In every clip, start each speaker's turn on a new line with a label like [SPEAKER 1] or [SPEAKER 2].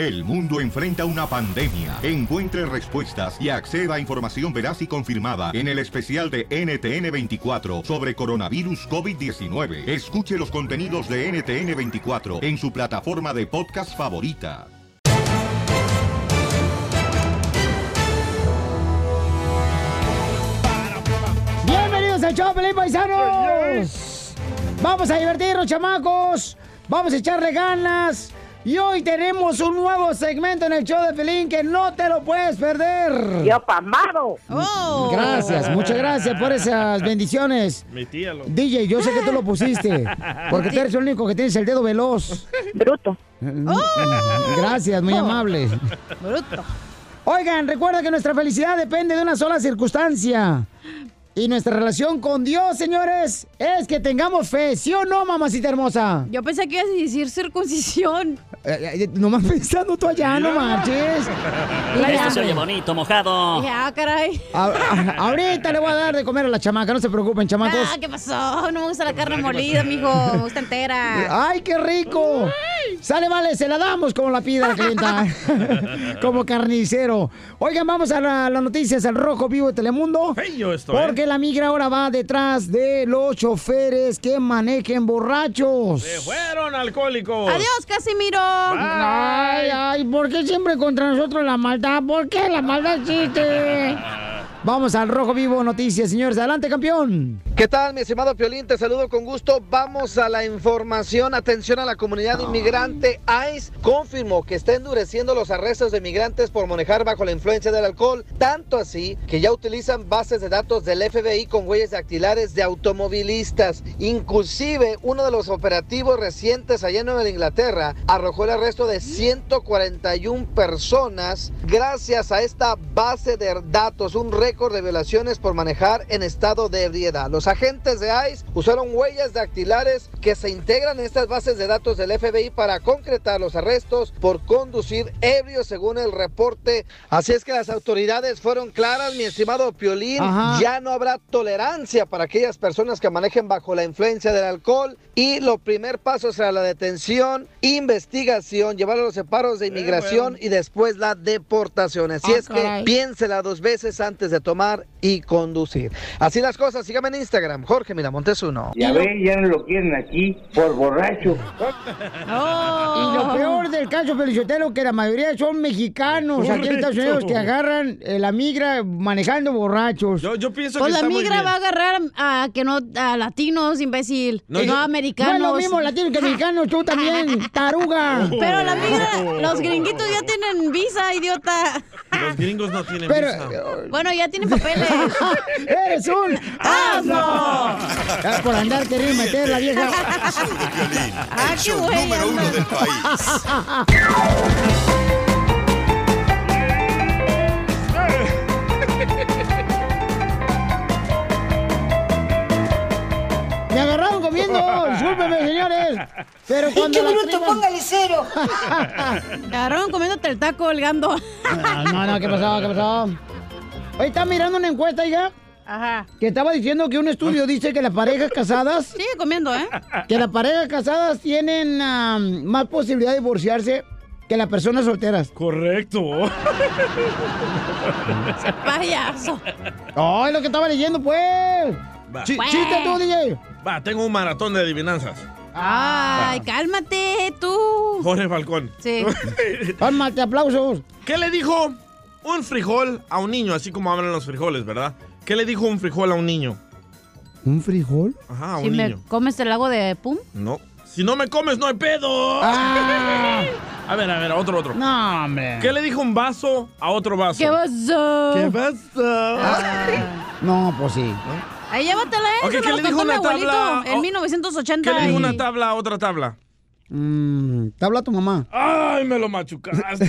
[SPEAKER 1] El mundo enfrenta una pandemia. Encuentre respuestas y acceda a información veraz y confirmada en el especial de NTN24 sobre coronavirus COVID-19. Escuche los contenidos de NTN24 en su plataforma de podcast favorita.
[SPEAKER 2] Bienvenidos al show, Pelín Paisanos. Vamos a divertirnos, chamacos. Vamos a echarle ganas. Y hoy tenemos un nuevo segmento en el show de Pelín que no te lo puedes perder.
[SPEAKER 3] Yo pamado.
[SPEAKER 2] Gracias, muchas gracias por esas bendiciones.
[SPEAKER 4] Mi tía lo...
[SPEAKER 2] DJ, yo sé que tú lo pusiste, porque tú eres el único que tienes el dedo veloz.
[SPEAKER 3] Bruto.
[SPEAKER 2] Gracias, muy amable.
[SPEAKER 5] Bruto.
[SPEAKER 2] Oigan, recuerda que nuestra felicidad depende de una sola circunstancia. Y nuestra relación con Dios, señores, es que tengamos fe, ¿sí o no, mamacita hermosa?
[SPEAKER 5] Yo pensé que ibas a decir circuncisión.
[SPEAKER 2] Eh, eh, nomás pensando tú allá, no marches.
[SPEAKER 6] Esto se oye bonito, mojado.
[SPEAKER 5] Ya, caray.
[SPEAKER 2] A- a- ahorita le voy a dar de comer a la chamaca, no se preocupen, chamacos.
[SPEAKER 5] Ah, ¿qué pasó? No me gusta la carne molida, mijo. Me gusta entera.
[SPEAKER 2] ¡Ay, qué rico! Sale, vale, se la damos como la pida la clienta. como carnicero. Oigan, vamos a la- las noticias al Rojo Vivo de Telemundo.
[SPEAKER 4] Yo esto, ¿eh?
[SPEAKER 2] Porque la migra ahora va detrás de los choferes que manejen borrachos.
[SPEAKER 4] Se fueron alcohólicos.
[SPEAKER 5] Adiós, Casimiro.
[SPEAKER 2] Ay, ay, ¿por qué siempre contra nosotros la maldad? ¿Por qué la maldad existe? Vamos al Rojo Vivo Noticias, señores. Adelante, campeón.
[SPEAKER 7] ¿Qué tal, mi estimado Piolín? Te saludo con gusto. Vamos a la información. Atención a la comunidad inmigrante. ICE confirmó que está endureciendo los arrestos de migrantes por manejar bajo la influencia del alcohol. Tanto así que ya utilizan bases de datos del FBI con huellas dactilares de automovilistas. Inclusive, uno de los operativos recientes allá en Nueva Inglaterra arrojó el arresto de 141 personas gracias a esta base de datos. Un récord de violaciones por manejar en estado de ebriedad. Los agentes de ICE usaron huellas dactilares que se integran en estas bases de datos del FBI para concretar los arrestos por conducir ebrio según el reporte. Así es que las autoridades fueron claras, mi estimado Piolín.
[SPEAKER 2] Ajá.
[SPEAKER 7] Ya no habrá tolerancia para aquellas personas que manejen bajo la influencia del alcohol. Y lo primer paso será la detención, investigación, llevar a los separos de inmigración y después la deportación. Así
[SPEAKER 2] Ah,
[SPEAKER 7] es que piénsela dos veces antes de tomar y conducir. Así las cosas, síganme en Instagram, Jorge Miramontes uno.
[SPEAKER 8] Ya ve, ya no lo quieren aquí por borracho.
[SPEAKER 2] Y lo peor del caso, Felicitelo, que la mayoría son mexicanos aquí en Estados Unidos que agarran eh, la migra manejando borrachos.
[SPEAKER 4] Yo, yo pienso
[SPEAKER 5] Pues
[SPEAKER 4] que
[SPEAKER 5] la
[SPEAKER 4] está muy
[SPEAKER 5] migra
[SPEAKER 4] bien.
[SPEAKER 5] va a agarrar a que no a latinos, imbécil.
[SPEAKER 4] No,
[SPEAKER 5] No,
[SPEAKER 4] yo-
[SPEAKER 5] americanos.
[SPEAKER 2] No es lo mismo latino que mexicano, tú también, taruga.
[SPEAKER 5] Pero la migra, los gringuitos ya tienen visa, idiota.
[SPEAKER 4] Los gringos no tienen
[SPEAKER 2] Pero,
[SPEAKER 4] visa.
[SPEAKER 5] Bueno, ya tienen papeles.
[SPEAKER 2] ¡Eres un asno! Ya Por andar queriendo meter la vieja.
[SPEAKER 5] Ah, qué güey.
[SPEAKER 9] número uno
[SPEAKER 5] anda.
[SPEAKER 9] del país.
[SPEAKER 2] Me agarraron comiendo, discúlpeme, señores. Pero cuando la prima-
[SPEAKER 3] cero!
[SPEAKER 5] Te agarraron comiéndote el taco colgando.
[SPEAKER 2] Ah, no, no, ¿qué pasó? ¿Qué pasó? Oye, ¿estás mirando una encuesta, hija?
[SPEAKER 5] Ajá.
[SPEAKER 2] Que estaba diciendo que un estudio dice que las parejas casadas,
[SPEAKER 5] Sigue comiendo, ¿eh?
[SPEAKER 2] que las parejas casadas tienen más posibilidad de divorciarse que las personas solteras.
[SPEAKER 4] Correcto.
[SPEAKER 5] Payaso.
[SPEAKER 2] Ay, lo que estaba leyendo, pues.
[SPEAKER 4] Va.
[SPEAKER 2] Chi- Chiste tú, DJ.
[SPEAKER 4] Va, tengo un maratón de adivinanzas.
[SPEAKER 5] Ay, cálmate, tú.
[SPEAKER 4] Jorge Falcón.
[SPEAKER 5] Sí.
[SPEAKER 2] Cálmate, aplausos.
[SPEAKER 4] ¿Qué le dijo un frijol a un niño? Así como hablan los frijoles, ¿verdad? ¿Qué le dijo un frijol a un niño?
[SPEAKER 2] ¿Un frijol?
[SPEAKER 4] Ajá, a un
[SPEAKER 5] Si me
[SPEAKER 4] niño.
[SPEAKER 5] comes el lago de pum.
[SPEAKER 4] No. Si no me comes, no hay pedo.
[SPEAKER 2] Ah,
[SPEAKER 4] A ver, a ver, otro, otro.
[SPEAKER 2] no, hombre.
[SPEAKER 4] ¿Qué le dijo un vaso a otro vaso?
[SPEAKER 5] ¿Qué pasó?
[SPEAKER 4] ¿Qué vaso?
[SPEAKER 2] No, pues sí.
[SPEAKER 5] Ahí llévatela, ¿eh?
[SPEAKER 4] Ok,
[SPEAKER 5] Eso
[SPEAKER 4] ¿qué
[SPEAKER 5] me
[SPEAKER 4] le dijo
[SPEAKER 5] mi
[SPEAKER 4] una
[SPEAKER 5] abuelito
[SPEAKER 4] tabla?
[SPEAKER 5] en
[SPEAKER 4] Oh.
[SPEAKER 5] 1980.
[SPEAKER 4] ¿Qué le dijo una tabla a otra tabla?
[SPEAKER 2] Mm, te habla tu mamá.
[SPEAKER 4] ¡Ay, me lo machucaste!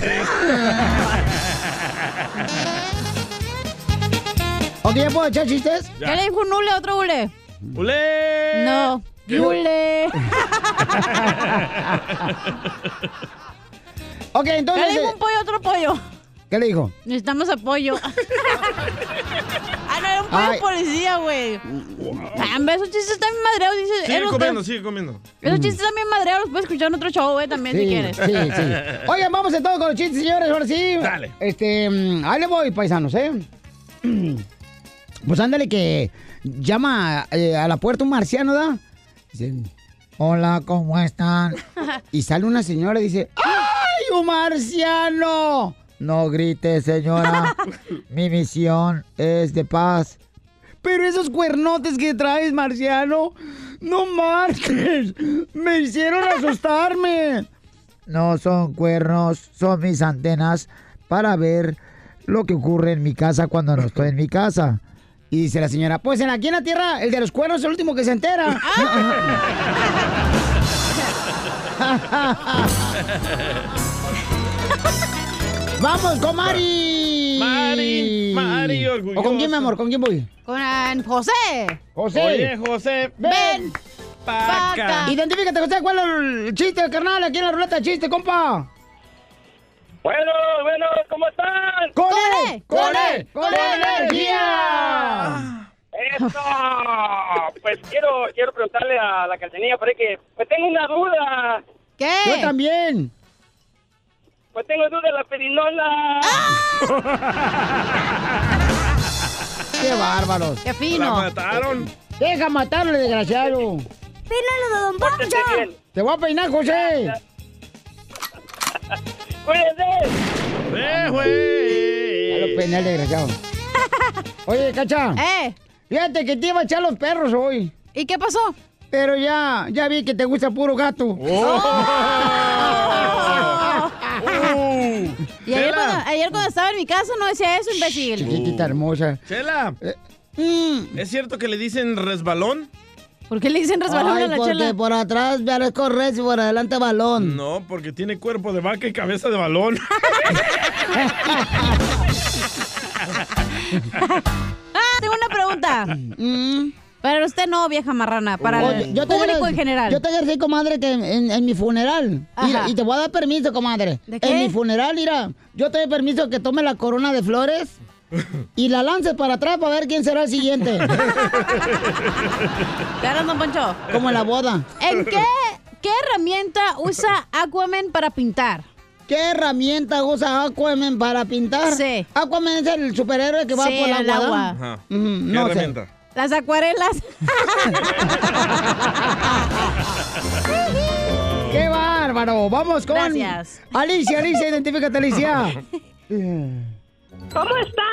[SPEAKER 2] Ok, ¿ya puedo echar chistes?
[SPEAKER 4] Ya.
[SPEAKER 5] ¿Qué le dijo un hule a otro hule?
[SPEAKER 4] ¡Ulé!
[SPEAKER 5] No. Hule.
[SPEAKER 2] Ok,
[SPEAKER 5] ¿Qué le
[SPEAKER 2] entonces...
[SPEAKER 5] dijo
[SPEAKER 2] eh,
[SPEAKER 5] un pollo a otro pollo?
[SPEAKER 2] ¿Qué le dijo?
[SPEAKER 5] Necesitamos apoyo. ah, no, era un pollo
[SPEAKER 2] Ay.
[SPEAKER 5] policía, güey. Ah, hombre, esos chistes están bien madreados. Dice,
[SPEAKER 4] Sigue comiendo, sigue comiendo.
[SPEAKER 5] Esos chistes están bien madreados. Los puedes escuchar en otro show, güey, también, si quieres.
[SPEAKER 2] sí, sí. Oigan, vamos entonces con los chistes, señores. Ahora sí.
[SPEAKER 4] Dale.
[SPEAKER 2] Este, mm, ahí le voy, paisanos, ¿eh? Pues ándale que llama eh, a la puerta un marciano, ¿da? Dice, hola, ¿cómo están? Y sale una señora y dice, ¡ay, un marciano! No grites, señora. Mi misión es de paz. Pero esos cuernotes que traes, marciano, no marches. Me hicieron asustarme. No son cuernos, son mis antenas para ver lo que ocurre en mi casa cuando no estoy en mi casa. Y dice la señora, pues en aquí en la tierra, el de los cuernos es el último que se entera. Vamos con Mari.
[SPEAKER 4] Mari, Mari,
[SPEAKER 2] ¿O con quién, mi amor? ¿Con quién voy?
[SPEAKER 5] Con José.
[SPEAKER 2] José.
[SPEAKER 4] Oye, José,
[SPEAKER 2] ven.
[SPEAKER 4] pa' acá.
[SPEAKER 2] Identifícate, José. ¿Cuál es el chiste, carnal? Aquí en la ruleta de chiste, compa.
[SPEAKER 3] Bueno, bueno, ¿cómo están?
[SPEAKER 2] ¡Con
[SPEAKER 5] ¡Con
[SPEAKER 2] él! ¡Con
[SPEAKER 5] él!
[SPEAKER 2] él! ¡Con energía!
[SPEAKER 3] Eso. Pues quiero, quiero preguntarle a la calcenilla, por ahí que, pues tengo una duda.
[SPEAKER 5] ¿Qué?
[SPEAKER 2] Yo también.
[SPEAKER 3] Pues tengo duda de la perinola.
[SPEAKER 2] ¡Qué bárbaros!
[SPEAKER 5] ¡Qué
[SPEAKER 4] La
[SPEAKER 5] fino!
[SPEAKER 4] mataron.
[SPEAKER 2] Deja matarle, desgraciado.
[SPEAKER 5] ¡Pínalo de Don
[SPEAKER 3] bien.
[SPEAKER 2] Te voy a peinar, José.
[SPEAKER 3] Cuídense.
[SPEAKER 4] ¡Eh,
[SPEAKER 2] Ya lo
[SPEAKER 4] güey!
[SPEAKER 2] peiné el desgraciado. Oye, Cacha.
[SPEAKER 5] ¡Eh!
[SPEAKER 2] Fíjate que te iba a echar los perros hoy.
[SPEAKER 5] ¿Y qué pasó?
[SPEAKER 2] Pero ya, ya vi que te gusta puro gato.
[SPEAKER 4] Uh,
[SPEAKER 5] Y ayer cuando, ayer cuando estaba en mi casa no decía eso, imbécil.
[SPEAKER 2] Chiquitita hermosa.
[SPEAKER 4] Chela,
[SPEAKER 2] Mm.
[SPEAKER 4] ¿es cierto que le dicen resbalón?
[SPEAKER 5] ¿Por qué le dicen resbalón
[SPEAKER 2] Ay,
[SPEAKER 5] a la
[SPEAKER 2] porque
[SPEAKER 5] chela?
[SPEAKER 2] por atrás parezco res y por adelante balón.
[SPEAKER 4] No, porque tiene cuerpo de vaca y cabeza de balón.
[SPEAKER 5] Ah, tengo una pregunta.
[SPEAKER 2] Mm.
[SPEAKER 5] Para usted no, vieja marrana. Para
[SPEAKER 2] Oye,
[SPEAKER 5] el
[SPEAKER 2] yo te
[SPEAKER 5] público en general.
[SPEAKER 2] Yo te voy a decir, comadre, que en, en- en mi funeral. Mira, y te voy a dar permiso, comadre.
[SPEAKER 5] ¿De qué?
[SPEAKER 2] En mi funeral, mira, yo te doy permiso que tome la corona de flores y la lances para atrás para ver quién será el siguiente.
[SPEAKER 5] Claro, don Poncho.
[SPEAKER 2] Como en la boda.
[SPEAKER 5] ¿En qué, qué herramienta usa Aquaman para pintar?
[SPEAKER 2] ¿Qué herramienta usa Aquaman para pintar?
[SPEAKER 5] Sí.
[SPEAKER 2] Aquaman es el superhéroe que va
[SPEAKER 5] Sí,
[SPEAKER 2] por el agua.
[SPEAKER 4] ¿Qué
[SPEAKER 2] no sé.
[SPEAKER 4] herramienta?
[SPEAKER 5] Las acuarelas.
[SPEAKER 2] ¡Qué bárbaro! Vamos con
[SPEAKER 5] Gracias.
[SPEAKER 2] Alicia, Alicia, identifícate, Alicia.
[SPEAKER 3] ¿Cómo están?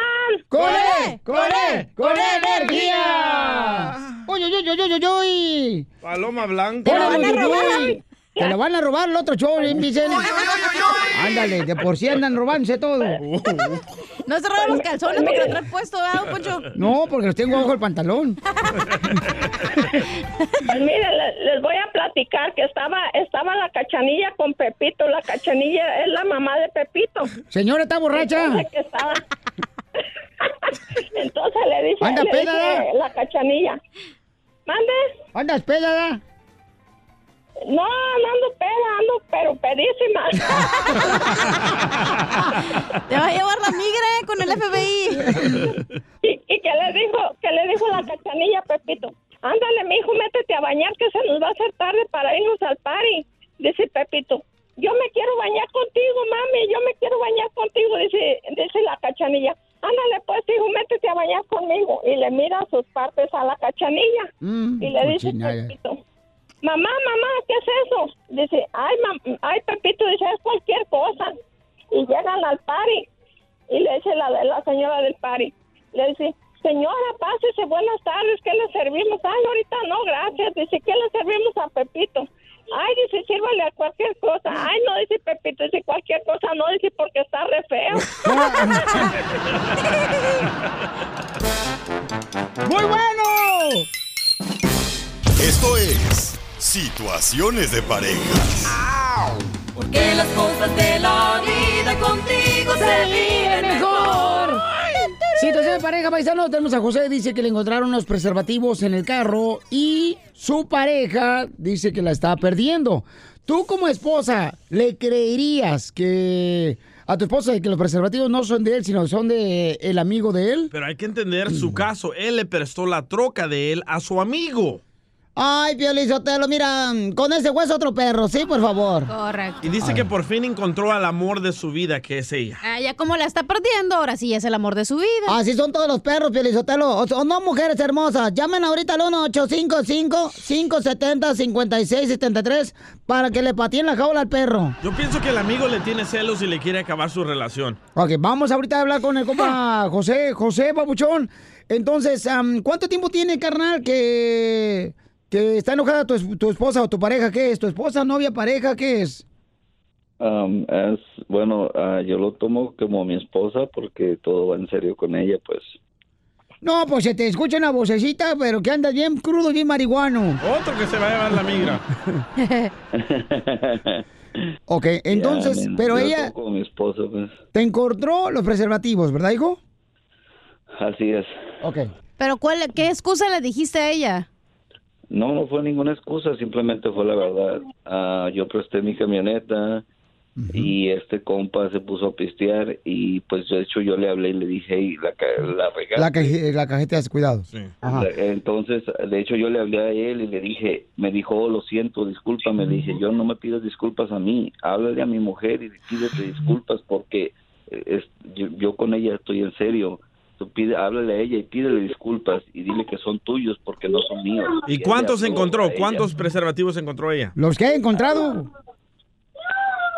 [SPEAKER 2] ¡Con
[SPEAKER 5] ¡Con
[SPEAKER 2] él!
[SPEAKER 5] él!
[SPEAKER 2] ¡Con él! ¡Con energía! ¡Uy, uy, uy, uy, uy, uy!
[SPEAKER 4] Paloma blanca.
[SPEAKER 2] ¡Te lo
[SPEAKER 5] van a robar!
[SPEAKER 2] Te lo van a robar el otro show, ¿eh, Vicente? Ándale, de por sí andan robándose todo.
[SPEAKER 5] No se roban los calzones porque lo trae puesto, ¿verdad, Poncho?
[SPEAKER 2] No, porque los tengo abajo el pantalón.
[SPEAKER 10] Pues miren, le- les voy a platicar que estaba estaba la cachanilla con Pepito. La cachanilla es la mamá de Pepito.
[SPEAKER 2] Señora, ¿está borracha?
[SPEAKER 10] Entonces, que estaba... Entonces le dice,
[SPEAKER 2] Anda,
[SPEAKER 10] le la cachanilla. ¿Mande?
[SPEAKER 2] ¿Andas peda?
[SPEAKER 10] No, no ando peda, ando pero pedísima.
[SPEAKER 5] Te va a llevar la migra eh, con el FBI.
[SPEAKER 10] y, y que le dijo, que le dijo la cachanilla a Pepito, ándale, mijo, métete a bañar que se nos va a hacer tarde para irnos al party. Dice Pepito, yo me quiero bañar contigo, mami, yo me quiero bañar contigo, dice, dice la cachanilla. Ándale, pues, hijo, métete a bañar conmigo. Y le mira sus partes a la cachanilla.
[SPEAKER 2] Mm,
[SPEAKER 10] y le dice. Pepito, mamá, mamá, ¿qué es eso? Dice, ay, mam ay, Pepito, dice, es cualquier cosa. Y llegan al party. Y le dice la, la señora del party, le dice, señora, pásese, buenas tardes, ¿qué le servimos? Ay, ahorita no, gracias. Dice, ¿qué le servimos a Pepito? Ay, dice, sírvale a cualquier cosa. Ay, no, dice Pepito, dice cualquier cosa, no, dice porque está re feo.
[SPEAKER 2] ¡Muy bueno!
[SPEAKER 11] Esto es Situaciones de Parejas.
[SPEAKER 12] Porque las cosas de la vida contigo se viven mejor.
[SPEAKER 2] Situación de pareja, paisano. Tenemos a José, dice que le encontraron unos preservativos en el carro y su pareja dice que la está perdiendo. Tú como esposa, ¿le creerías que a tu esposa de que los preservativos no son de él, sino son de el amigo de él.
[SPEAKER 4] Pero hay que entender su caso. Él le prestó la troca de él a su amigo.
[SPEAKER 2] Ay, Piolizotelo, mira, con ese hueso otro perro, sí, por favor.
[SPEAKER 5] Correcto.
[SPEAKER 4] Y dice que por fin encontró al amor de su vida, que es ella.
[SPEAKER 5] Ah, ya como la está perdiendo, ahora sí es el amor de su vida.
[SPEAKER 2] Así son todos los perros, Piolizotelo. O, o no, mujeres hermosas. Llamen ahorita al 1-855-570-5673 para que le pateen la jaula al perro.
[SPEAKER 4] Yo pienso que el amigo le tiene celos y le quiere acabar su relación.
[SPEAKER 2] Ok, vamos ahorita a hablar con el compa José, José Papuchón. Entonces, ¿cuánto tiempo tiene, carnal, que, que está enojada tu, es- tu esposa o tu pareja? ¿Qué es? ¿Tu esposa, novia, pareja? ¿Qué es?
[SPEAKER 13] Um, es bueno, ah, yo lo tomo como mi esposa porque todo va en serio con ella, pues.
[SPEAKER 2] No, pues se te escucha una vocecita, pero que andas bien crudo, bien marihuano.
[SPEAKER 4] Otro que se va a llevar la migra.
[SPEAKER 2] ok, entonces,
[SPEAKER 13] men,
[SPEAKER 2] pero
[SPEAKER 13] yo lo
[SPEAKER 2] ella
[SPEAKER 13] tomo como mi esposa, pues.
[SPEAKER 2] te encontró los preservativos, ¿verdad, hijo?
[SPEAKER 13] Así es.
[SPEAKER 2] Ok.
[SPEAKER 5] Pero ¿cuál, ¿qué excusa le dijiste a ella?
[SPEAKER 13] No, no fue ninguna excusa, simplemente fue la verdad. Ah, yo presté mi camioneta y este compa se puso a pistear y pues de hecho yo le hablé y le dije, hey, la, ca- la regaste".
[SPEAKER 2] La, caje- la cajeta de cuidado. Ajá.
[SPEAKER 13] Entonces, de hecho, yo le hablé a él y le dije, me dijo, oh, lo siento, discúlpame. Le dije, yo no me pidas disculpas a mí, háblale a mi mujer y pídete disculpas porque eh, es- yo, yo con ella estoy en serio. Tú pide, háblale a ella y pídele disculpas y dile que son tuyos porque no son míos.
[SPEAKER 4] ¿Y cuántos encontró? ¿Cuántos preservativos encontró ella?
[SPEAKER 2] Los que he encontrado.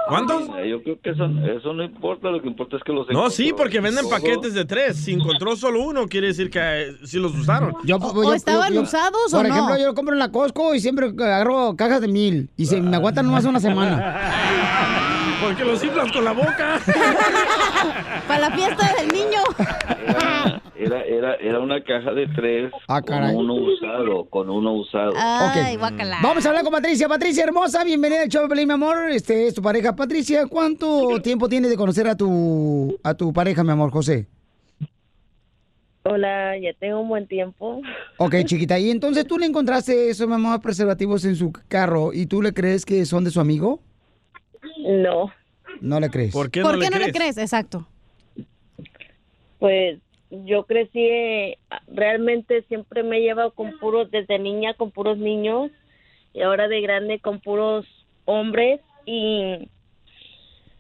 [SPEAKER 4] ¿Cuántos?
[SPEAKER 13] Eh, Yo creo que eso, eso no importa, lo que importa es que los
[SPEAKER 4] No, sí, porque venden paquetes de tres. Si encontró solo uno, quiere decir que eh, sí los usaron.
[SPEAKER 2] Yo, yo- yo- yo- Por ejemplo, yo lo compro en la Costco y siempre agarro cajas de mil y se me aguantan nomás una semana.
[SPEAKER 4] Porque los inflas con la boca.
[SPEAKER 5] Para la fiesta del niño.
[SPEAKER 13] Era, era, era una caja de tres
[SPEAKER 2] Ah, caray.
[SPEAKER 13] con uno usado, con uno usado.
[SPEAKER 5] Ay,
[SPEAKER 2] Ok.
[SPEAKER 5] guácala.
[SPEAKER 2] Vamos a hablar con Patricia. Patricia hermosa, bienvenida al show mi amor. Este es tu pareja. Patricia, ¿cuánto tiempo tienes de conocer a tu a tu pareja, mi amor, José?
[SPEAKER 14] Hola, ya tengo un buen tiempo.
[SPEAKER 2] Ok, chiquita. Y entonces tú le encontraste esos, mi amor, preservativos en su carro y tú le crees que son de su amigo?
[SPEAKER 14] No,
[SPEAKER 2] No le crees.
[SPEAKER 4] ¿Por
[SPEAKER 5] ¿Por qué no le crees? Exacto.
[SPEAKER 14] pues yo crecí, realmente siempre me he llevado con puros, desde niña con puros niños y ahora de grande con puros hombres y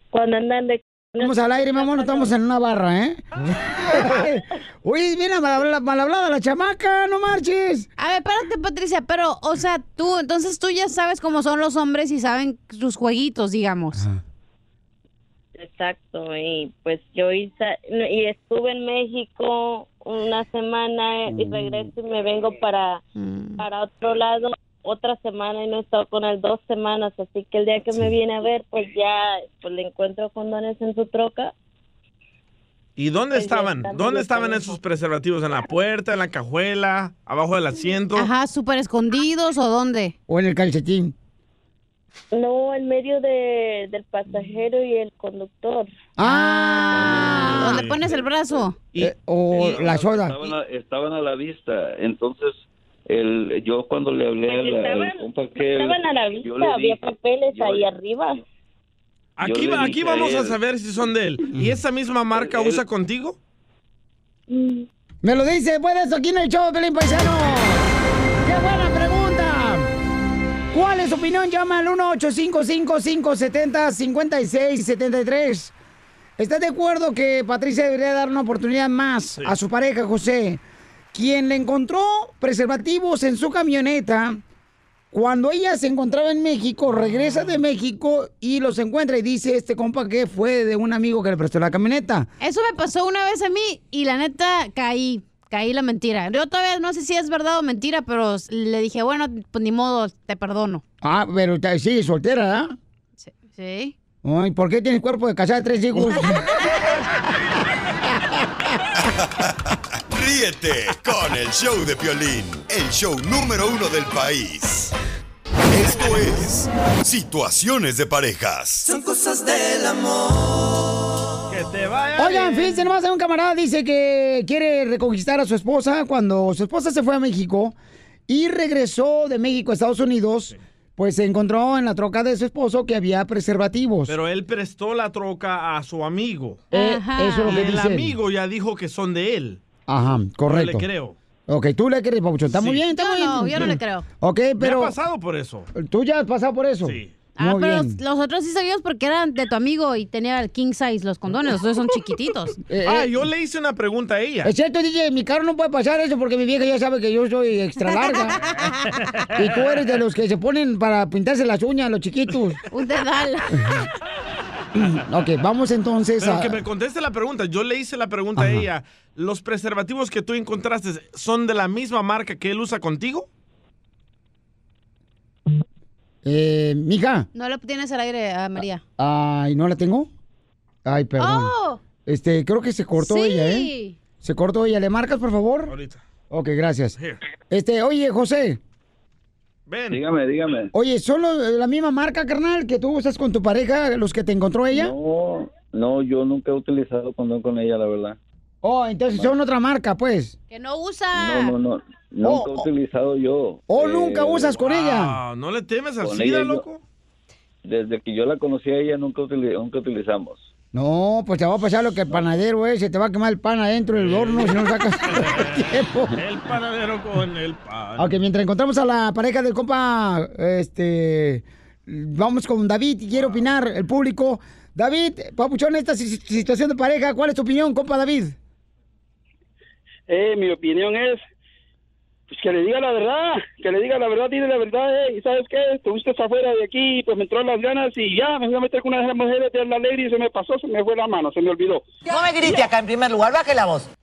[SPEAKER 14] cuando andan de...
[SPEAKER 2] Estamos al aire, mi amor, no estamos en una barra, ¿eh? Uy, mira, mal hablada, mal hablada la chamaca, no marches.
[SPEAKER 5] A ver, espérate, Patricia, pero, o sea, tú, entonces tú ya sabes cómo son los hombres y saben sus jueguitos, digamos.
[SPEAKER 14] Exacto, y pues yo hice, y estuve en México una semana y regreso y me vengo para, para otro lado otra semana y no he estado con él dos semanas, así que el día que me viene a ver, pues ya pues le encuentro condones en su troca.
[SPEAKER 4] ¿Y dónde
[SPEAKER 14] Pues
[SPEAKER 4] estaban? ¿Dónde
[SPEAKER 14] de
[SPEAKER 4] estaban esos preservativos? ¿En la puerta, en la cajuela, abajo del asiento?
[SPEAKER 5] Ajá, súper escondidos o dónde?
[SPEAKER 2] O en el calcetín.
[SPEAKER 14] No, en medio de, del pasajero y el conductor.
[SPEAKER 2] Ah.
[SPEAKER 5] ¿Dónde pones el brazo?
[SPEAKER 2] Eh, o la soda.
[SPEAKER 13] Estaban a, estaban a la vista. Entonces, el, yo cuando le hablé al,
[SPEAKER 14] Estaban,
[SPEAKER 13] compa que
[SPEAKER 14] estaban a la
[SPEAKER 13] yo
[SPEAKER 14] vista,
[SPEAKER 13] le
[SPEAKER 14] había papeles
[SPEAKER 13] yo-
[SPEAKER 14] ahí arriba.
[SPEAKER 4] Aquí, va- aquí
[SPEAKER 13] a
[SPEAKER 4] vamos a saber si son de él. ¿Y esa misma marca
[SPEAKER 13] Él-
[SPEAKER 4] usa contigo?
[SPEAKER 2] Me lo dice, pues eso aquí en el show de Pelín Paisano. ¡Qué buena pregunta! ¿Cuál es su opinión? Llama al 1-855-570-5673. ¿Estás de acuerdo que Patricia debería dar una oportunidad más a su pareja, José? Quien le encontró preservativos en su camioneta cuando ella se encontraba en México, regresa de México y los encuentra y dice este compa que fue de un amigo que le prestó la camioneta.
[SPEAKER 5] Eso me pasó una vez a mí y la neta caí, caí la mentira. Yo todavía no sé si es verdad o mentira, pero le dije, bueno, pues ni modo, te perdono.
[SPEAKER 2] Ah, pero sí, soltera, ¿ah?
[SPEAKER 5] Sí.
[SPEAKER 2] Ay, ¿por qué tienes cuerpo de casada de tres hijos?
[SPEAKER 11] Ríete con el show de Piolín, el show número uno del país. Esto es Situaciones de Parejas.
[SPEAKER 12] Son cosas del amor.
[SPEAKER 4] Que te vaya.
[SPEAKER 2] Oigan, fíjense, nomás un camarada dice que quiere reconquistar a su esposa cuando su esposa se fue a México y regresó de México a Estados Unidos. pues se encontró en la troca de su esposo que había preservativos.
[SPEAKER 4] Pero él prestó la troca a su amigo.
[SPEAKER 2] Eh, eso es lo
[SPEAKER 4] Y
[SPEAKER 2] que
[SPEAKER 4] el
[SPEAKER 2] dice él.
[SPEAKER 4] amigo ya dijo que son de él.
[SPEAKER 2] Ajá, correcto.
[SPEAKER 4] Yo le creo.
[SPEAKER 2] Ok, tú le crees, Papuchón. Está muy bien, está muy bien.
[SPEAKER 5] no, yo no le creo.
[SPEAKER 2] Ok, pero...
[SPEAKER 4] Me ha pasado por eso.
[SPEAKER 2] ¿Tú ya has pasado por eso?
[SPEAKER 4] Sí.
[SPEAKER 5] Ah,
[SPEAKER 2] Muy
[SPEAKER 5] pero
[SPEAKER 2] bien.
[SPEAKER 5] los otros sí sabíamos porque eran de tu amigo y tenía el king size los condones, los dos son chiquititos.
[SPEAKER 2] Eh,
[SPEAKER 4] ah,
[SPEAKER 2] eh,
[SPEAKER 4] yo le hice una pregunta a ella.
[SPEAKER 2] Es cierto, DJ, mi carro no puede pasar eso porque mi vieja ya sabe que yo soy extra larga. y tú eres de los que se ponen para pintarse las uñas, los chiquitos.
[SPEAKER 5] Un dedal.
[SPEAKER 2] ok, vamos entonces
[SPEAKER 4] Pero
[SPEAKER 2] a...
[SPEAKER 4] que me conteste la pregunta. Yo le hice la pregunta a ella. ¿Los preservativos que tú encontraste son de la misma marca que él usa contigo?
[SPEAKER 2] Eh, mija.
[SPEAKER 5] No le tienes al aire a María.
[SPEAKER 2] Ay, ¿no la tengo? Ay, perdón.
[SPEAKER 5] Oh.
[SPEAKER 2] Este, creo que se cortó
[SPEAKER 5] Sí.
[SPEAKER 2] ella, ¿eh? Se cortó ella. ¿Le marcas, por favor?
[SPEAKER 4] Ahorita.
[SPEAKER 2] Ok, gracias. Este, oye, José.
[SPEAKER 4] Ven.
[SPEAKER 13] Dígame, dígame.
[SPEAKER 2] Oye, ¿son los- la misma marca, carnal, que tú usas con tu pareja, los que te encontró ella?
[SPEAKER 13] No, no, yo nunca he utilizado condón con ella, la verdad.
[SPEAKER 2] Oh, entonces son otra marca, pues.
[SPEAKER 5] Que no usa.
[SPEAKER 13] No, no, no. Nunca he utilizado yo.
[SPEAKER 2] ¿O
[SPEAKER 13] Eh,
[SPEAKER 2] nunca usas con ella?
[SPEAKER 4] Ah, ¿No le temes al SIDA,
[SPEAKER 13] ella yo-
[SPEAKER 4] loco?
[SPEAKER 13] Desde que yo la conocí a ella, nunca utilizamos.
[SPEAKER 2] No, pues te va a pasar lo que el panadero, eh, se te va a quemar el pan adentro del horno si no sacas tiempo.
[SPEAKER 4] El panadero con el pan.
[SPEAKER 2] Ok, mientras encontramos a la pareja del compa, este, vamos con David y quiere opinar el público. David, papuchón, esta si- situación de pareja, ¿cuál es tu opinión, compa David?
[SPEAKER 15] Eh, mi opinión es pues que le diga la verdad, que le diga la verdad, dile la verdad, eh, y sabes qué, te gusta estar afuera de aquí, pues me entró las ganas y ya, me fui a meter con una de las mujeres de la ley y se me pasó, se me fue la mano, se me olvidó.
[SPEAKER 16] No me grite acá en primer lugar, baje la voz.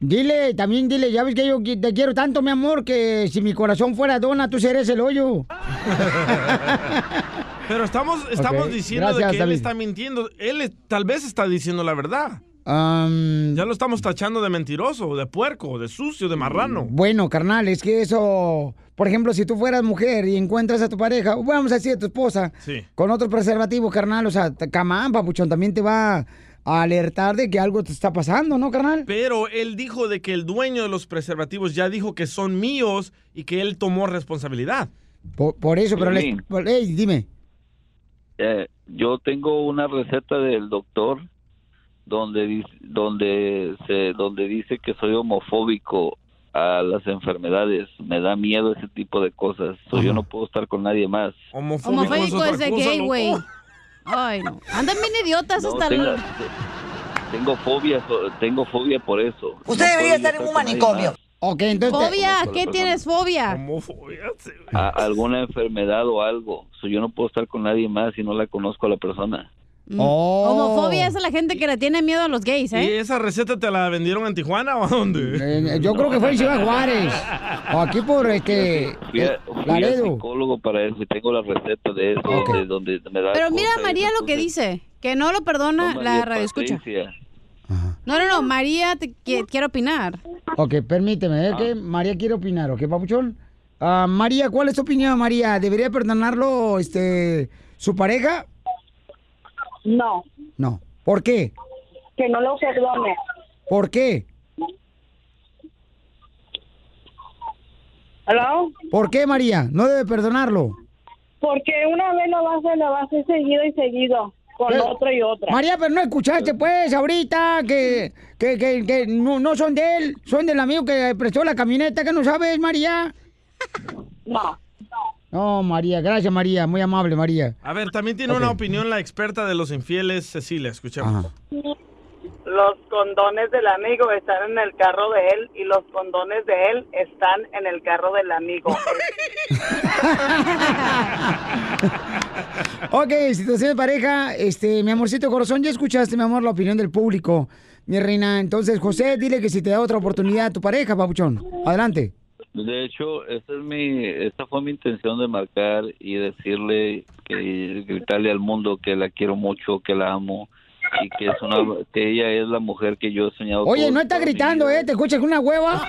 [SPEAKER 2] Dile, también dile, ya ves que yo te quiero tanto, mi amor, que si mi corazón fuera dona, tú serías el hoyo.
[SPEAKER 4] Pero estamos, estamos diciendo
[SPEAKER 2] gracias,
[SPEAKER 4] de que
[SPEAKER 2] David.
[SPEAKER 4] él está mintiendo. Él tal vez está diciendo la verdad. Ya lo estamos tachando de mentiroso, de puerco, de sucio, de marrano.
[SPEAKER 2] Bueno, carnal, es que eso, por ejemplo, si tú fueras mujer y encuentras a tu pareja, o vamos a decir a tu esposa,
[SPEAKER 4] Sí.
[SPEAKER 2] con otro preservativo, carnal, o sea, camán, papuchón, también te va a alertar de que algo te está pasando, ¿no, carnal?
[SPEAKER 4] Pero él dijo de que el dueño de los preservativos ya dijo que son míos y que él tomó responsabilidad.
[SPEAKER 2] Por, por eso, pero... por- ey, dime.
[SPEAKER 13] Eh, yo tengo una receta del doctor donde dice, donde se donde dice que soy homofóbico a las enfermedades. Me da miedo ese tipo de cosas. So, yo no puedo estar con nadie más.
[SPEAKER 5] Homofóbico es de gay, güey. Ay, no. Andan bien idiotas
[SPEAKER 13] No,
[SPEAKER 5] hasta
[SPEAKER 13] tengo,
[SPEAKER 5] el...
[SPEAKER 13] tengo fobia, tengo fobia por eso.
[SPEAKER 16] Usted
[SPEAKER 13] No
[SPEAKER 16] debería estar en un manicomio.
[SPEAKER 2] Ok, entonces...
[SPEAKER 5] Fobia, ¿qué
[SPEAKER 13] persona.
[SPEAKER 5] tienes fobia?
[SPEAKER 13] A- alguna enfermedad o algo. So, yo no puedo estar con nadie más si no la conozco a la persona.
[SPEAKER 5] Mm.
[SPEAKER 2] Oh.
[SPEAKER 5] Homofobia es a la gente que le tiene miedo a los gays,
[SPEAKER 4] ¿Y
[SPEAKER 5] ¿eh?
[SPEAKER 4] esa receta te la vendieron en Tijuana o a dónde?
[SPEAKER 2] Eh, yo creo que fue en Ciudad Juárez. O aquí por este...
[SPEAKER 13] Fui, a, fui
[SPEAKER 2] Laredo.
[SPEAKER 13] psicólogo para eso y tengo la receta de eso, de donde me da
[SPEAKER 5] Pero mira María lo que
[SPEAKER 13] entonces,
[SPEAKER 5] dice, que no lo perdona
[SPEAKER 13] no,
[SPEAKER 5] la
[SPEAKER 13] María
[SPEAKER 5] radio escucha.
[SPEAKER 13] Patricia.
[SPEAKER 5] No, no, no, María te qui- quiere opinar.
[SPEAKER 2] Ok, permíteme, ¿eh? que María quiere opinar, ¿ok, papuchón? Ah, María, ¿cuál es tu opinión, María? ¿Debería perdonarlo este, su pareja?
[SPEAKER 10] No,
[SPEAKER 2] No. ¿Por qué?
[SPEAKER 10] que no lo perdone.
[SPEAKER 2] ¿Por qué?
[SPEAKER 10] ¿Aló?
[SPEAKER 2] ¿Por qué, María? No debe perdonarlo.
[SPEAKER 10] Porque una vez lo va a hacer, lo va a hacer seguido y seguido, con
[SPEAKER 2] Pero-
[SPEAKER 10] otra y otra.
[SPEAKER 2] María, pero no escuchaste, pues, ahorita que, que, que, que no, no son de él, son del amigo que prestó la camioneta, que no sabes, María.
[SPEAKER 10] No.
[SPEAKER 2] No, María, gracias, María, muy amable, María.
[SPEAKER 4] A ver, también tiene una opinión la experta de los infieles, Cecilia. Escuchemos.
[SPEAKER 17] Los condones del amigo están en el carro de él y los condones de él están en el carro del amigo.
[SPEAKER 2] Ok, situación de pareja, este, mi amorcito corazón, ya escuchaste, mi amor, la opinión del público, mi reina. Entonces, José, dile que si te da otra oportunidad a tu pareja, papuchón. Adelante.
[SPEAKER 13] De hecho, esta es mi, fue mi intención de marcar y decirle que gritarle al mundo que la quiero mucho, que la amo y que es una, que ella es la mujer que yo he soñado.
[SPEAKER 2] Oye,
[SPEAKER 13] todo-
[SPEAKER 2] no está gritando, ¿eh? ¿Te escuchas con una hueva?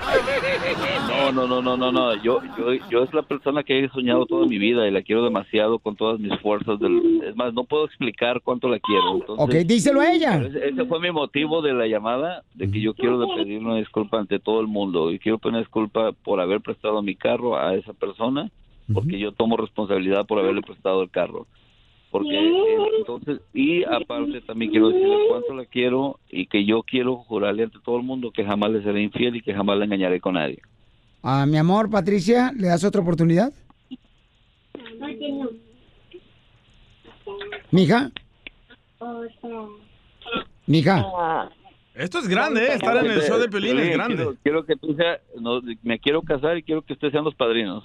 [SPEAKER 13] No, no, no, no, no, no. Yo, yo, yo es la persona que he soñado toda mi vida y la quiero demasiado con todas mis fuerzas. Del, es más, no puedo explicar cuánto la quiero. Entonces,
[SPEAKER 2] Ok, díselo a ella.
[SPEAKER 13] Ese, ese fue mi motivo de la llamada, de que yo quiero pedir una disculpa ante todo el mundo y quiero pedir una disculpa por haber prestado mi carro a esa persona porque yo tomo responsabilidad por haberle prestado el carro. Porque eh, entonces, y aparte también quiero decirle cuánto la quiero y que yo quiero jurarle ante todo el mundo que jamás le seré infiel y que jamás la engañaré con nadie.
[SPEAKER 2] A mi amor, Patricia, ¿le das otra oportunidad? Mija, mija.
[SPEAKER 4] Esto es grande, ¿eh? Estar en el show de Pelín es grande.
[SPEAKER 13] Quiero, quiero que tú seas, no, me quiero casar y quiero que ustedes sean los padrinos.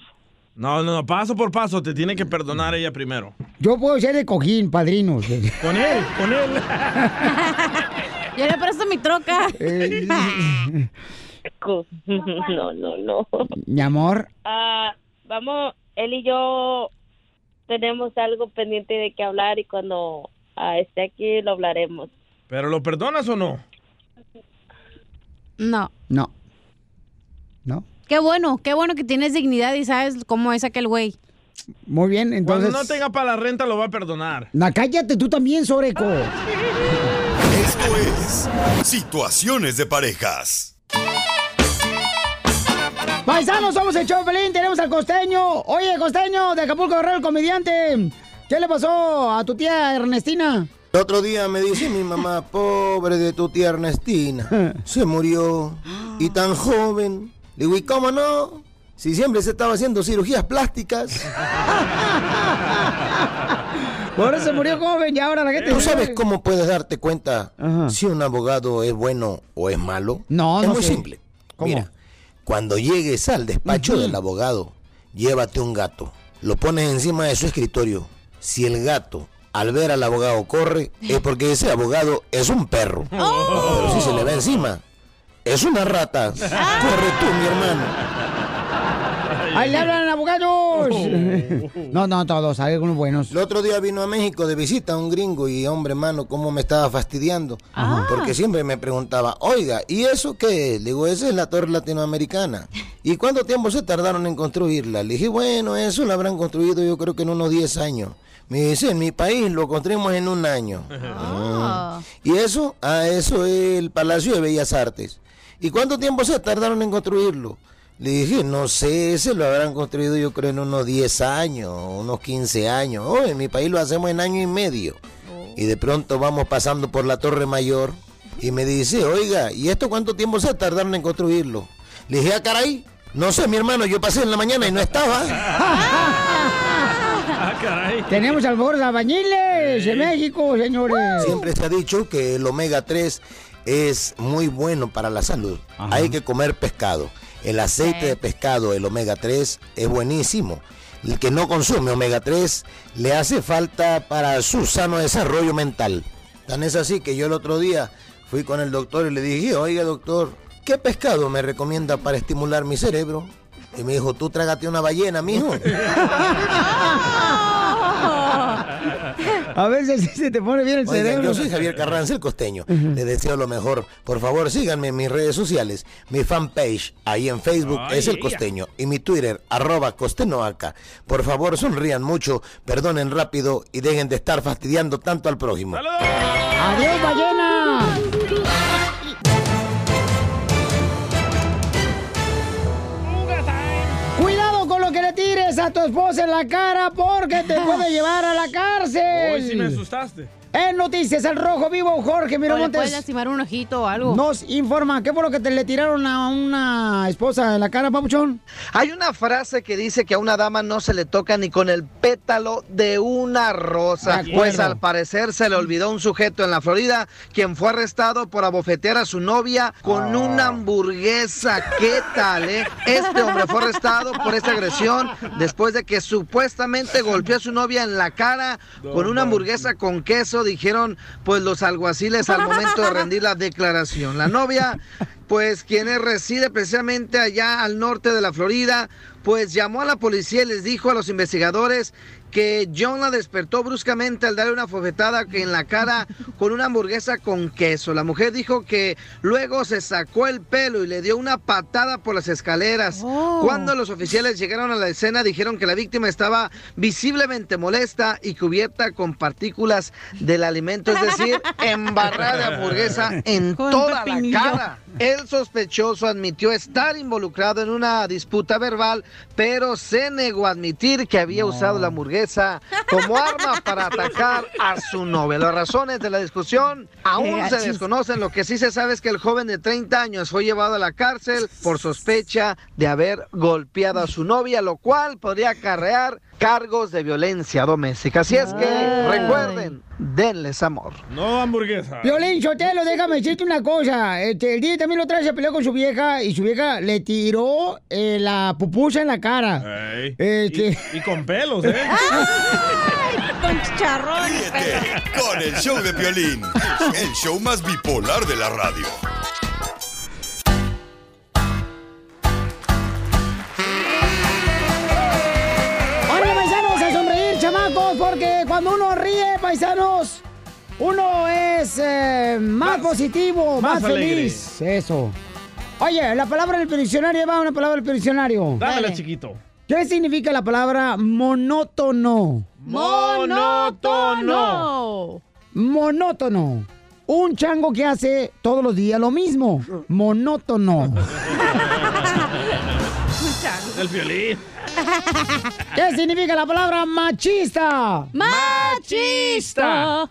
[SPEAKER 4] No, no, no, paso por paso, te tiene que perdonar ella primero.
[SPEAKER 2] Yo puedo ser de cojín, padrinos.
[SPEAKER 4] Con él, con él.
[SPEAKER 5] Yo le presto mi troca.
[SPEAKER 2] Eh,
[SPEAKER 14] No, no, no.
[SPEAKER 2] Mi amor,
[SPEAKER 14] Ah, vamos, él y yo tenemos algo pendiente de que hablar y cuando ah, esté aquí lo hablaremos.
[SPEAKER 4] ¿Pero lo perdonas o no?
[SPEAKER 5] No.
[SPEAKER 2] no.
[SPEAKER 5] Qué bueno, qué bueno que tienes dignidad y sabes cómo es aquel güey.
[SPEAKER 2] Muy bien, entonces.
[SPEAKER 4] Cuando no tenga para la renta lo va a perdonar.
[SPEAKER 2] Na, cállate tú también, Soreco.
[SPEAKER 11] Esto es Situaciones de Parejas.
[SPEAKER 2] Paisanos, somos el show Pelín, tenemos al costeño. Oye, costeño de Acapulco Guerrero, el comediante. ¿Qué le pasó a tu tía Ernestina?
[SPEAKER 18] El otro día me dice mi mamá, pobre de tu tía Ernestina, se murió y tan joven. Le digo, ¿y cómo no? Si siempre se estaba haciendo cirugías plásticas.
[SPEAKER 2] Por eso se murió joven y ahora la gente...
[SPEAKER 18] ¿Tú sabes cómo puedes darte cuenta si un abogado es bueno o es malo?
[SPEAKER 2] No,
[SPEAKER 18] es
[SPEAKER 2] no
[SPEAKER 18] muy
[SPEAKER 2] sé.
[SPEAKER 18] simple.
[SPEAKER 2] ¿Cómo?
[SPEAKER 18] Mira, cuando llegues al despacho del abogado, llévate un gato, lo pones encima de su escritorio. Si el gato al ver al abogado corre, es porque ese abogado es un perro. Pero si se le ve encima, es una rata. Corre tú, mi hermano.
[SPEAKER 2] ¡Ahí le hablan abogados! No, no, todos, hay algunos buenos.
[SPEAKER 18] El otro día vino a México de visita un gringo y hombre mano, cómo me estaba fastidiando. Porque siempre me preguntaba, oiga, ¿y eso qué es? Le digo, esa es la torre latinoamericana. ¿Y cuánto tiempo se tardaron en construirla? Le dije, bueno, eso lo habrán construido yo creo que en unos 10 años. Me dice, en mi país lo construimos en un año. Ah. ¿Y eso? Ah, eso es el Palacio de Bellas Artes. ¿Y cuánto tiempo se tardaron en construirlo? Le dije, no sé, ese lo habrán construido yo creo en unos 10 años, unos 15 años. Oh, en mi país lo hacemos en año y medio. Y de pronto vamos pasando por la Torre Mayor y me dice, oiga, ¿y esto cuánto tiempo se tardaron en construirlo? Le dije, ah, caray, no sé, mi hermano, yo pasé en la mañana y no estaba.
[SPEAKER 4] Ah, caray.
[SPEAKER 2] Tenemos a los albañiles de México, señores.
[SPEAKER 18] Siempre se ha dicho que el omega 3 es muy bueno para la salud. Hay que comer pescado. El aceite de pescado, el omega 3, es buenísimo. El que no consume omega 3 le hace falta para su sano desarrollo mental. Tan es así que yo el otro día fui con el doctor y le dije, oiga doctor, ¿qué pescado me recomienda para estimular mi cerebro? Y me dijo, tú trágate una ballena, mijo.
[SPEAKER 2] A veces se te pone bien el
[SPEAKER 18] Oigan,
[SPEAKER 2] cerebro.
[SPEAKER 18] yo soy Javier Carranza, el costeño. Les deseo lo mejor. Por favor, síganme en mis redes sociales. Mi fanpage ahí en Facebook
[SPEAKER 4] Ay,
[SPEAKER 18] es el costeño. Y mi Twitter, arroba costenoaca. Por favor, sonrían mucho, perdonen rápido y dejen de estar fastidiando tanto al prójimo.
[SPEAKER 2] ¡Adiós, ballena! A tu esposa en la cara porque te puede llevar a la cárcel.
[SPEAKER 4] Hoy sí me asustaste.
[SPEAKER 2] En Noticias El Rojo Vivo, Jorge Miramontes
[SPEAKER 5] lastimar un ojito o algo.
[SPEAKER 2] nos informa. ¿Qué fue lo que te le tiraron a una esposa en la cara, papuchón?
[SPEAKER 7] Hay una frase que dice que a una dama no se le toca ni con el pétalo de una rosa.
[SPEAKER 2] De.
[SPEAKER 7] Pues al parecer se le olvidó un sujeto en la Florida quien fue arrestado por abofetear a su novia con una hamburguesa. ¿Qué tal, eh? Este hombre fue arrestado por esta agresión después de que supuestamente golpeó a su novia en la cara con una hamburguesa con queso, dijeron pues los alguaciles al momento de rendir la declaración. La novia pues quien es- reside precisamente allá al norte de la Florida, pues llamó a la policía y les dijo a los investigadores que John la despertó bruscamente al darle una bofetada en la cara con una hamburguesa con queso. La mujer dijo que luego se sacó el pelo y le dio una patada por las escaleras. Cuando los oficiales llegaron a la escena dijeron que la víctima estaba visiblemente molesta y cubierta con partículas del alimento, es decir, embarrada de hamburguesa en
[SPEAKER 5] Con
[SPEAKER 7] toda la
[SPEAKER 5] pepinillo.
[SPEAKER 7] cara. El sospechoso admitió estar involucrado en una disputa verbal, pero se negó a admitir que había usado la hamburguesa como arma para atacar a su novia. Las razones de la discusión aún se desconocen. Lo que sí se sabe es que el joven de 30 años fue llevado a la cárcel por sospecha de haber golpeado a su novia, lo cual podría acarrear cargos de violencia doméstica. Así es que recuerden, denles amor.
[SPEAKER 4] No hamburguesa.
[SPEAKER 2] Violín Sotelo, déjame decirte una cosa. Este, el día también lo trae, se peleó con su vieja y su vieja le tiró eh, la pupusa en la cara. Este-
[SPEAKER 4] Y, y con pelos, ¿eh?
[SPEAKER 5] Con chicharrón.
[SPEAKER 11] Ríete con el show de Piolín, el show más bipolar de la radio.
[SPEAKER 2] Porque cuando uno ríe, paisanos, uno es eh, más, positivo, más,
[SPEAKER 4] más alegre.
[SPEAKER 2] feliz. Eso. Oye, la palabra del diccionario va una palabra del diccionario.
[SPEAKER 4] Dámela, chiquito.
[SPEAKER 2] ¿Qué significa la palabra monótono?
[SPEAKER 5] Monótono.
[SPEAKER 2] Monótono. Un chango que hace todos los días lo mismo. Monótono.
[SPEAKER 4] El violín.
[SPEAKER 2] ¿Qué significa la palabra machista?
[SPEAKER 5] Machista.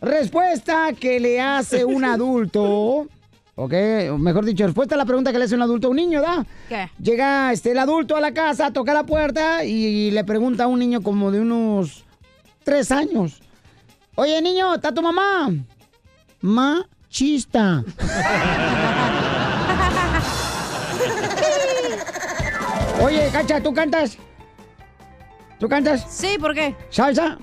[SPEAKER 2] Respuesta que le hace un adulto. Ok, mejor dicho, respuesta a la pregunta que le hace un adulto a un niño, ¿da?
[SPEAKER 5] ¿Qué?
[SPEAKER 2] Llega este, el adulto a la casa, toca la puerta y le pregunta a un niño como de unos tres años. Oye, niño, ¿está tu mamá? Machista. Oye, Cacha, ¿tú cantas? ¿Tú cantas?
[SPEAKER 5] Sí, ¿por qué?
[SPEAKER 2] ¿Salsa?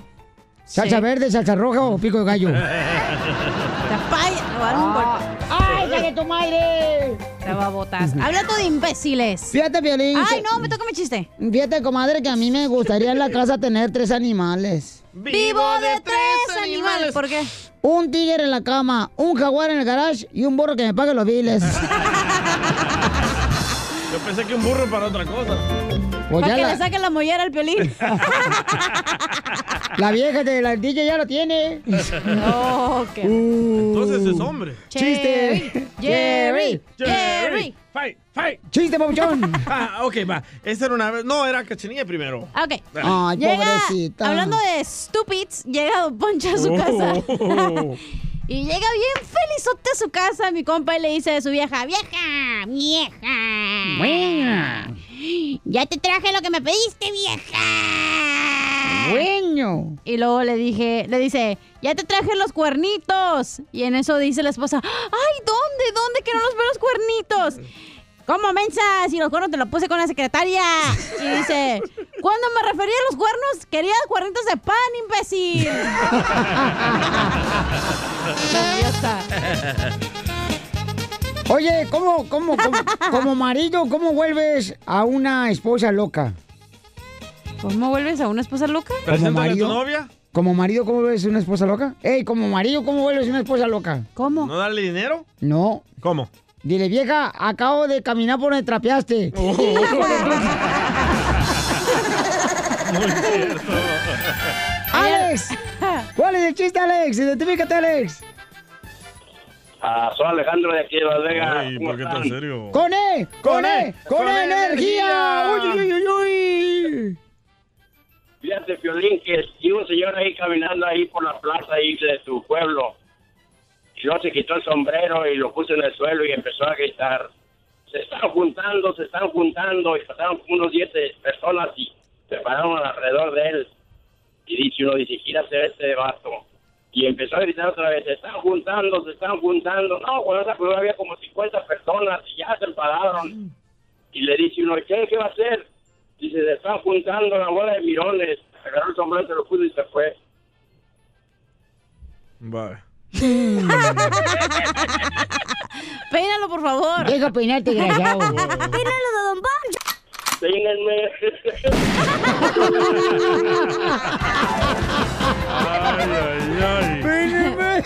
[SPEAKER 2] ¿Salsa
[SPEAKER 5] Sí.
[SPEAKER 2] verde, salsa roja o pico de gallo?
[SPEAKER 5] Tapaya. Le voy a dar un golpe.
[SPEAKER 2] ¡Ay, de tu madre!
[SPEAKER 5] Te va a botar. Hablando de imbéciles.
[SPEAKER 2] Fíjate, Violín.
[SPEAKER 5] Ay, no, me toca mi chiste.
[SPEAKER 2] Fíjate, comadre, que a mí me gustaría en la casa tener tres animales.
[SPEAKER 5] Vivo de tres animales. ¿Por qué?
[SPEAKER 2] Un tigre en la cama, un jaguar en el garage y un burro que me pague los biles.
[SPEAKER 4] Pensé que un burro para otra cosa.
[SPEAKER 2] Pues
[SPEAKER 5] Para que
[SPEAKER 2] la,
[SPEAKER 5] le saquen la mollera al piolín.
[SPEAKER 2] la vieja de la DJ ya lo tiene.
[SPEAKER 5] No, qué.
[SPEAKER 4] Entonces es hombre.
[SPEAKER 2] Chiste.
[SPEAKER 5] Jerry, Jerry.
[SPEAKER 4] Fight, fight.
[SPEAKER 2] Chiste, papuchón.
[SPEAKER 4] Ah, ok, va. Esa era una vez. No, era cachanilla primero.
[SPEAKER 5] Ok.
[SPEAKER 2] Ay,
[SPEAKER 5] Llega,
[SPEAKER 2] pobrecita.
[SPEAKER 5] hablando de stupids, llega Don Poncho a su
[SPEAKER 4] Oh.
[SPEAKER 5] casa. y llega bien felizote a su casa, mi compa, y le dice a su vieja, vieja, vieja.
[SPEAKER 2] Buena.
[SPEAKER 5] Ya te traje lo que me pediste, vieja.
[SPEAKER 2] Bueno.
[SPEAKER 5] Y luego le dije, le dice, ya te traje los cuernitos. Y en eso dice la esposa, ay, ¿dónde? ¿Dónde que no los veo los cuernitos? ¿Cómo, mensa? Si los cuernos te los puse con la secretaria. Y dice, cuando me refería a los cuernos, quería cuernitos de pan, imbécil. Idiota.
[SPEAKER 2] Oye, ¿cómo, cómo, cómo, como marido, cómo vuelves a una esposa loca?
[SPEAKER 5] ¿Cómo vuelves a una esposa loca?
[SPEAKER 4] Preséntame a tu
[SPEAKER 2] marido?
[SPEAKER 4] novia.
[SPEAKER 2] Como marido, ¿cómo vuelves a una esposa loca? Ey, como marido, ¿cómo vuelves a una esposa loca?
[SPEAKER 5] ¿Cómo?
[SPEAKER 4] ¿No darle dinero?
[SPEAKER 2] No.
[SPEAKER 4] ¿Cómo?
[SPEAKER 2] Dile, vieja, acabo de caminar por donde trapeaste.
[SPEAKER 4] Oh. Muy cierto.
[SPEAKER 2] ¡Alex! ¿Cuál es el chiste, Alex? Identifícate, Alex.
[SPEAKER 3] Ah, soy Alejandro de aquí de Las Vegas.
[SPEAKER 4] Ay, ¿por qué tan serio?
[SPEAKER 2] ¡Con E! ¡Con E! ¡Con,
[SPEAKER 4] ¡Con
[SPEAKER 2] E energía!
[SPEAKER 4] energía!
[SPEAKER 2] ¡Uy, uy, uy, uy!
[SPEAKER 3] Fíjate, Piolín, que iba un señor ahí caminando ahí por la plaza ahí de su pueblo. Y luego se quitó el sombrero y lo puso en el suelo y empezó a gritar. Se están juntando, se están juntando. Y pasaron unos 10 personas y se pararon alrededor de él. Y dice uno, dice, gira se ve este vato. Y empezó a gritar otra vez, se están juntando, se están juntando. No, cuando esa prueba había como 50 personas y ya se enfadaron. Y le dice uno, ¿qué? ¿Qué va a hacer? Dice, se están juntando la bola de mirones. Agarró el sombrero, se lo puso y se fue.
[SPEAKER 4] Bye.
[SPEAKER 5] Peínalo, por favor.
[SPEAKER 2] Deja peinarte, desgraciado.
[SPEAKER 5] Peínalo de Don Poncho.
[SPEAKER 3] Peínenme.
[SPEAKER 4] Ay, ay, ay.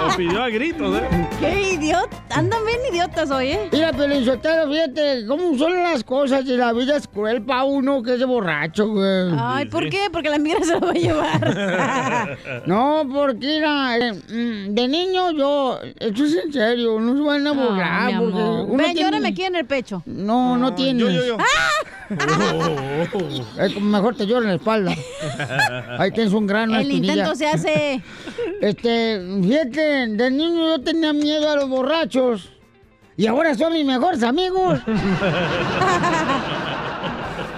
[SPEAKER 4] Lo pidió a gritos, ¿eh?
[SPEAKER 5] ¡Qué idiota! Andan bien idiotas hoy, ¿eh?
[SPEAKER 2] Mira, Pelinchotero, fíjate cómo son las cosas y la vida es cruel para uno que es de borracho, güey.
[SPEAKER 5] Ay, ¿por qué? Porque la migra se lo va a llevar.
[SPEAKER 2] No, porque mira, eh, mm, de niño yo, esto es en serio, no se van a burlar.
[SPEAKER 5] Ah, mi
[SPEAKER 2] porque
[SPEAKER 5] amor.
[SPEAKER 2] uno
[SPEAKER 5] Ven,
[SPEAKER 2] tiene-
[SPEAKER 5] llórame aquí en el pecho.
[SPEAKER 2] No, no
[SPEAKER 4] yo, yo, yo.
[SPEAKER 2] Es como mejor te lloro en la espalda. Ahí tienes un grano.
[SPEAKER 5] El
[SPEAKER 2] espinilla.
[SPEAKER 5] intento se hace.
[SPEAKER 2] Este, fíjate, de niño yo tenía miedo a los borrachos. Y ahora son mis mejores amigos.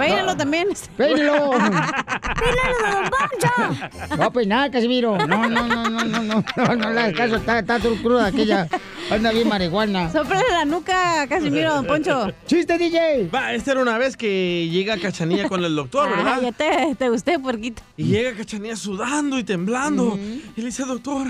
[SPEAKER 5] Peínalo también.
[SPEAKER 2] Peínalo.
[SPEAKER 5] Peínalo, don Poncho.
[SPEAKER 2] No va a peinar, Casimiro. No, no, no, no, no, no, no, no le hagas caso, está, está cruda aquella. Anda bien marihuana.
[SPEAKER 5] Sóprale la nuca, Casimiro, don Poncho.
[SPEAKER 2] ¡Chiste, DJ!
[SPEAKER 4] Va, esta era una vez que llega Cachanilla con el doctor, ¿verdad?
[SPEAKER 5] Ah, ya te, te gusté, puerquito.
[SPEAKER 4] Y llega Cachanilla sudando y temblando. Y le dice, doctor,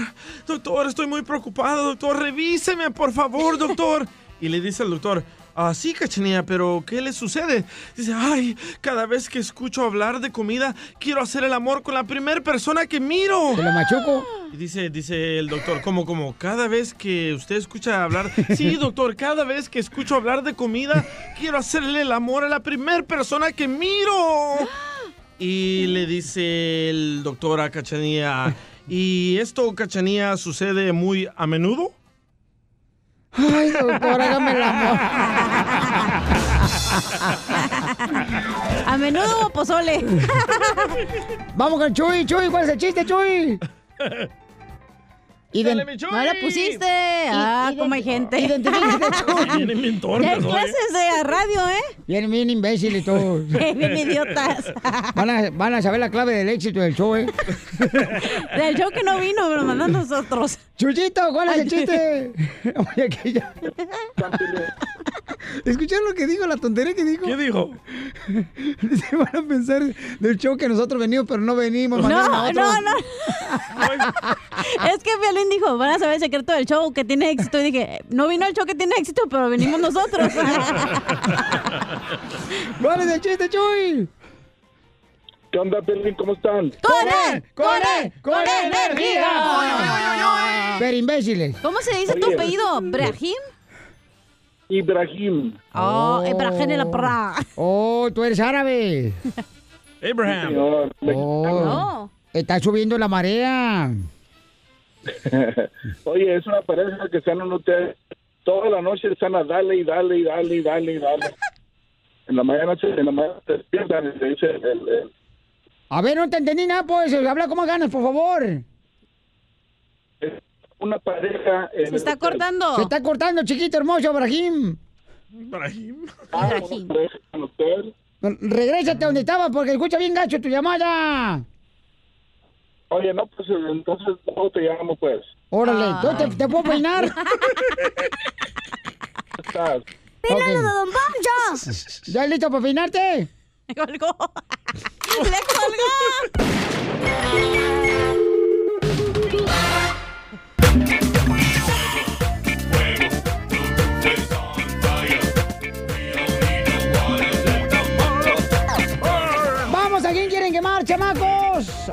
[SPEAKER 4] doctor, estoy muy preocupado, doctor, revíseme, por favor, doctor. y le dice al doctor, ah, sí, Cachanilla, pero ¿qué le sucede? Dice, ay, cada vez que escucho hablar de comida, quiero hacer el amor con la primera persona que miro.
[SPEAKER 2] ¿Te lo machuco?
[SPEAKER 4] Y dice, dice el doctor, como, como, cada vez que usted escucha hablar, sí, doctor, cada vez que escucho hablar de comida, quiero hacerle el amor a la primera persona que miro. Y le dice el doctor a Cachanilla, ¿y esto, Cachanilla, sucede muy a menudo?
[SPEAKER 2] Ay, doctor, hágame el amor.
[SPEAKER 5] A menudo pozole.
[SPEAKER 2] Vamos con Chuy, Chuy, ¿cuál es el chiste, Chuy? Ident-
[SPEAKER 5] No le pusiste. Ah, como hay gente.
[SPEAKER 2] Identifícate, Chuy.
[SPEAKER 4] Vienen bien
[SPEAKER 5] clases de radio, ¿eh?
[SPEAKER 2] Vienen bien imbéciles todos.
[SPEAKER 5] Bien idiotas.
[SPEAKER 2] Van a, van a saber la clave del éxito del show, ¿eh?
[SPEAKER 5] Del show que no vino, me lo mandan nosotros.
[SPEAKER 2] Chuyito, ¿cuál es el chiste? Oye, que ya. ¿Escucharon lo que dijo, la tontería que dijo?
[SPEAKER 4] ¿Qué dijo?
[SPEAKER 2] Se van a pensar del show que nosotros venimos, pero no venimos.
[SPEAKER 5] No, no,
[SPEAKER 2] otros.
[SPEAKER 5] no. es que Violín dijo, van a saber el secreto del show que tiene éxito. Y dije, no vino el show que tiene éxito, pero venimos nosotros.
[SPEAKER 2] ¿Cuál es el chiste, Chuy?
[SPEAKER 15] ¿Qué onda, Pelín? ¿Cómo están?
[SPEAKER 5] ¡Con él!
[SPEAKER 2] ¡Con él! ¡Con energía! Pero imbéciles.
[SPEAKER 5] ¿Cómo se dice tu apellido? ¿Brahim?
[SPEAKER 15] Ibrahim.
[SPEAKER 5] Oh, Ibrahim de la Pra.
[SPEAKER 2] Oh, tú eres árabe.
[SPEAKER 4] Abraham.
[SPEAKER 15] Señor,
[SPEAKER 2] Oh,
[SPEAKER 5] No.
[SPEAKER 2] está subiendo la marea.
[SPEAKER 15] Oye, es una pareja que están en hotel. Toda la noche están a dale y dale y dale y dale y dale. En la mañana se, en la mañana se despiertan y se dice el, el-
[SPEAKER 2] A ver, no te entendí nada, pues. Habla como ganas, por favor.
[SPEAKER 15] Una pareja en
[SPEAKER 5] Se está cortando.
[SPEAKER 2] Se está cortando, chiquito hermoso, Brahim.
[SPEAKER 4] Ibrahim.
[SPEAKER 15] Ah, hotel.
[SPEAKER 2] Regrésate donde estabas porque escucha bien gacho tu llamada.
[SPEAKER 15] Oye, no, pues entonces luego te llamo, pues.
[SPEAKER 2] Órale. ¿tú te, te puedo peinar?
[SPEAKER 15] Estás.
[SPEAKER 2] ¡Pínalo
[SPEAKER 5] de Don Poncho!
[SPEAKER 2] ¿Ya listo para peinarte?
[SPEAKER 5] Le colgó. ¡Le colgó!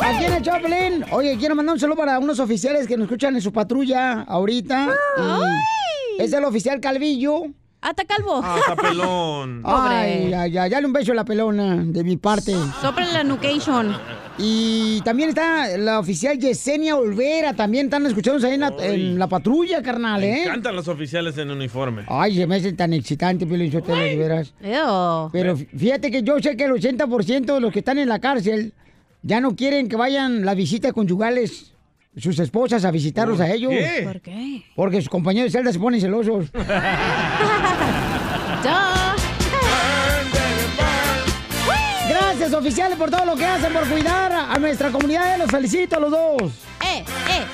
[SPEAKER 2] Aquí en el Choplin. Oye, quiero mandar un saludo para unos oficiales que nos escuchan en su patrulla ahorita. Y es el oficial Calvillo.
[SPEAKER 5] ¡Hasta calvo!
[SPEAKER 4] Ah, está pelón.
[SPEAKER 2] Ay, ay, ay, dale un beso a la pelona de mi parte.
[SPEAKER 5] Sopra la nucation.
[SPEAKER 2] Y también está la oficial Yesenia Olvera. También están escuchándonos ahí en la, en la patrulla, carnal,
[SPEAKER 4] Me
[SPEAKER 2] ¿eh?
[SPEAKER 4] encantan los oficiales en uniforme.
[SPEAKER 2] Ay, se me hace tan excitante, Piolín Sotelo, de veras. Pero fíjate que yo sé que el 80% de los que están en la cárcel ya no quieren que vayan las visitas conyugales, sus esposas, a visitarlos a ellos.
[SPEAKER 4] qué?
[SPEAKER 5] ¿Por qué?
[SPEAKER 2] Porque sus compañeros de celda se ponen celosos. Gracias, oficiales, por todo lo que hacen, por cuidar a nuestra comunidad. Los felicito a los dos.
[SPEAKER 5] ¡Eh, eh,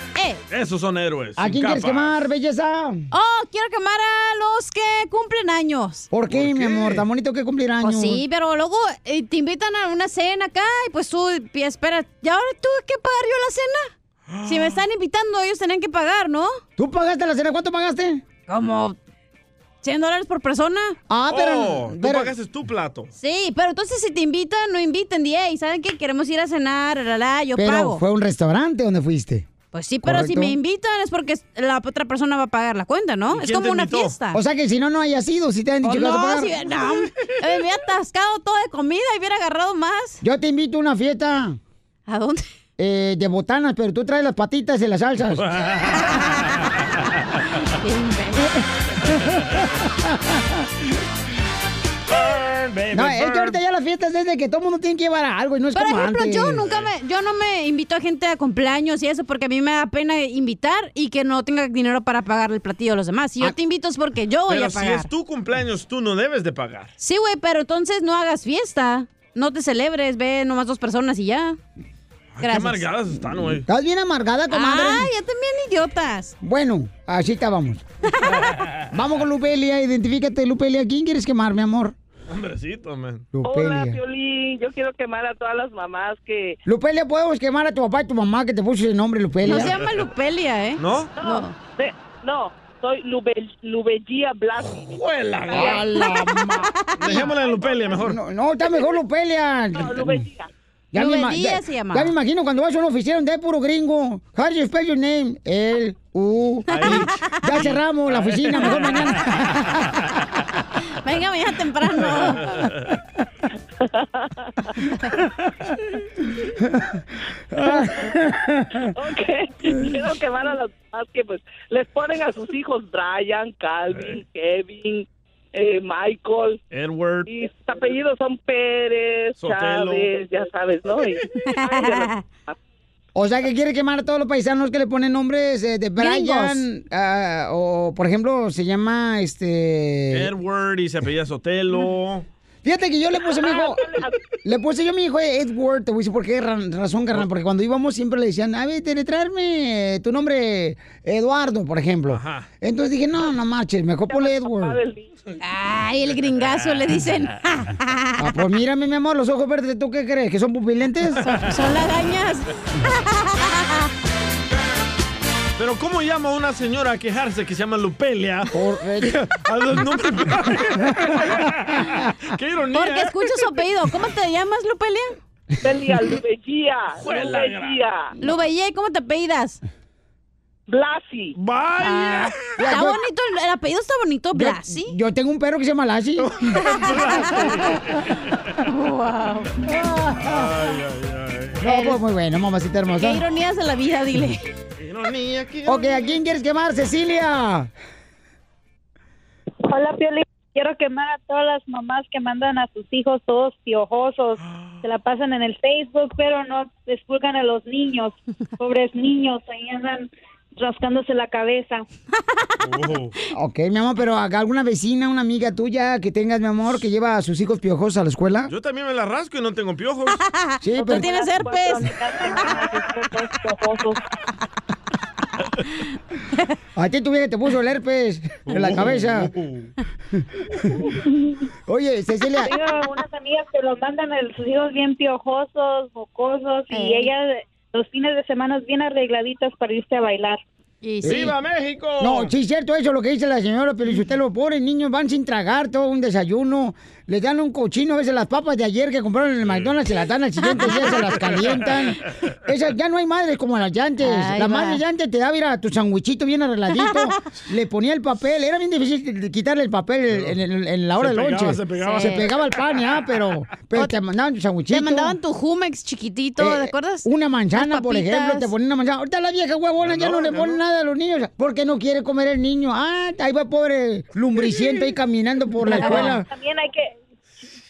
[SPEAKER 4] Esos son héroes.
[SPEAKER 2] ¿A quién quieres quemar, belleza?
[SPEAKER 5] Oh, quiero quemar a los que cumplen años.
[SPEAKER 2] ¿Por qué,
[SPEAKER 4] ¿Por
[SPEAKER 2] mi amor? Tan bonito que cumplir años.
[SPEAKER 5] Pues sí, pero luego eh, te invitan a una cena acá y pues tú esperas. ¿Y ahora tuve que pagar yo la cena? Si me están invitando, ellos tenían que pagar, ¿no?
[SPEAKER 2] ¿Tú pagaste la cena? ¿Cuánto pagaste?
[SPEAKER 5] Como 100 dólares por persona.
[SPEAKER 2] Ah,
[SPEAKER 4] oh, tú pagaste tu plato.
[SPEAKER 5] Sí, pero entonces si te invitan, no inviten, y ¿saben qué? Queremos ir a cenar, la, la, yo
[SPEAKER 2] Pero
[SPEAKER 5] pago.
[SPEAKER 2] fue a un restaurante donde fuiste.
[SPEAKER 5] Pues sí, pero si me invitan es porque la otra persona va a pagar la cuenta, ¿no? Es como una fiesta.
[SPEAKER 2] O sea que si no, no haya sido, si te han
[SPEAKER 5] Oh,
[SPEAKER 2] dicho que vas a
[SPEAKER 5] no,
[SPEAKER 2] pagar.
[SPEAKER 5] si- no, me hubiera atascado todo de comida y hubiera agarrado más.
[SPEAKER 2] Yo te invito a una fiesta.
[SPEAKER 5] ¿A dónde?
[SPEAKER 2] Eh, de botanas, pero tú traes las patitas y las salsas. No, es que ahorita ya las fiestas es de que todo el mundo tiene que llevar algo y no es
[SPEAKER 5] Por
[SPEAKER 2] como
[SPEAKER 5] ejemplo,
[SPEAKER 2] antes.
[SPEAKER 5] yo nunca me, yo no me invito a gente a cumpleaños y eso porque a mí me da pena invitar y que no tenga dinero para pagar el platillo a los demás. Si yo te invito es porque yo voy
[SPEAKER 4] Pero
[SPEAKER 5] a
[SPEAKER 4] si
[SPEAKER 5] pagar.
[SPEAKER 4] es tu cumpleaños, tú no debes de pagar.
[SPEAKER 5] Sí, güey, pero entonces no hagas fiesta. No te celebres, ve nomás dos personas y ya.
[SPEAKER 4] Qué
[SPEAKER 5] Gracias.
[SPEAKER 4] amargadas están, güey.
[SPEAKER 2] Estás bien amargada, comadre.
[SPEAKER 5] Ah, ya también idiotas.
[SPEAKER 2] Bueno, así estábamos. Vamos con Lupelia, identifícate, Lupelia. ¿Quién quieres quemar, mi amor?
[SPEAKER 4] Hombrecito, man.
[SPEAKER 2] Lupelia.
[SPEAKER 17] Hola, Piolín. Yo quiero quemar a todas las mamás que...
[SPEAKER 2] Lupelia, podemos quemar a tu papá y tu mamá que te puso el nombre Lupelia.
[SPEAKER 5] No se llama Lupelia, ¿eh?
[SPEAKER 4] ¿No?
[SPEAKER 17] No, de- no soy Lube, Lubellía Blasi.
[SPEAKER 2] A la ma-
[SPEAKER 4] Dejémosla en Lupelia mejor.
[SPEAKER 2] No, no, está mejor Lupelia.
[SPEAKER 17] No, Lubellía.
[SPEAKER 2] Ya me,
[SPEAKER 5] se llama.
[SPEAKER 2] ya me imagino cuando vas a una oficina donde hay puro gringo. How do you spell your name? El, U, I. Ya cerramos la oficina, mejor mañana.
[SPEAKER 5] Venga, mañana temprano.
[SPEAKER 17] ok, quiero quemar a las mamás que pues les ponen a sus hijos Brian, Calvin, Kevin, eh, Michael.
[SPEAKER 4] Edward.
[SPEAKER 17] Y sus apellidos son Pérez,
[SPEAKER 4] Sotelo.
[SPEAKER 17] Chávez, ya sabes, ¿no? Y-
[SPEAKER 2] O sea, que quiere quemar a todos los paisanos que le ponen nombres eh, de Brian. ah, o, por ejemplo, se llama este.
[SPEAKER 4] Edward y se apellida Sotelo.
[SPEAKER 2] Fíjate que yo le puse a mi hijo. Le puse yo a mi hijo Edward, te voy a decir por qué ra- razón, carnal. Porque cuando íbamos siempre le decían, a ver, traerme tu nombre, Eduardo, por ejemplo. Entonces dije, no, no marches, mejor ponle Edward.
[SPEAKER 5] Ay, el gringazo le dicen.
[SPEAKER 2] Ah, pues mírame, mi amor, los ojos verdes, ¿tú qué crees? ¿Que son pupilentes?
[SPEAKER 5] Son lagañas.
[SPEAKER 4] Pero ¿cómo llama a una señora a quejarse que se llama Lupelia?
[SPEAKER 2] eh,
[SPEAKER 4] a los nombres. ¡Qué ironía!
[SPEAKER 5] Porque escucha su apellido. ¿Cómo te llamas, Lupelia?
[SPEAKER 17] Lupelia, Lubellía, Lubellía.
[SPEAKER 5] Lubellía, ¿y cómo te apellidas?
[SPEAKER 17] Blasi.
[SPEAKER 4] ¡Vaya!
[SPEAKER 5] Ah, está bonito, el, el apellido está bonito, Blasi.
[SPEAKER 2] Yo tengo un perro que se llama Lassie.
[SPEAKER 5] wow.
[SPEAKER 2] No, pues muy bueno, mamacita hermosa.
[SPEAKER 5] Qué ironías de la vida, dile.
[SPEAKER 2] Ok, ¿a quién quieres quemar, Cecilia?
[SPEAKER 19] Hola, Piolín. Quiero quemar a todas las mamás que mandan a sus hijos todos piojosos. Se la pasan en el Facebook, pero no expulgan a los niños. Pobres niños, ahí andan rascándose la cabeza.
[SPEAKER 2] Ok, mi amor, pero acá alguna vecina, una amiga tuya que tengas, mi amor, que lleva a sus hijos piojosos a la escuela.
[SPEAKER 4] Yo también me la rasco y no tengo piojos.
[SPEAKER 2] Sí, pero...
[SPEAKER 5] tienes herpes.
[SPEAKER 2] A ti tuviera que te puso el herpes en la cabeza. Oye, Cecilia.
[SPEAKER 19] Tengo unas amigas que los mandan a sus hijos bien piojosos, mocosos, y
[SPEAKER 5] Eh.
[SPEAKER 19] ellas los fines de semana bien arregladitas para irse a bailar.
[SPEAKER 4] ¡Viva México!
[SPEAKER 2] No, sí es cierto eso lo que dice la señora, pero si usted lo pone, niños van sin tragar todo un desayuno, les dan un cochino, a veces las papas de ayer que compraron en el McDonald's se las dan al siguiente día, se las calientan. Esas ya no hay madres como las de antes.
[SPEAKER 5] Ahí
[SPEAKER 2] la
[SPEAKER 5] va.
[SPEAKER 2] madre de antes te daba mira, tu sandwichito bien arregladito, le ponía el papel, era bien difícil quitarle el papel en, en- en la hora del lonche.
[SPEAKER 4] se pegaba.
[SPEAKER 2] Se
[SPEAKER 5] Sí.
[SPEAKER 2] pegaba al pan, ya, pero, pero te mandaban tu sandwichito.
[SPEAKER 5] Te mandaban tu Jumex chiquitito,
[SPEAKER 2] Eh,
[SPEAKER 5] ¿te acuerdas?
[SPEAKER 2] Una manzana, por ejemplo, te ponen una manzana. Ahorita la vieja huevona ya no, le pone nada a los niños porque no quiere comer el niño. Ah, ahí va pobre lumbriciento ahí caminando por la escuela.
[SPEAKER 19] También hay que,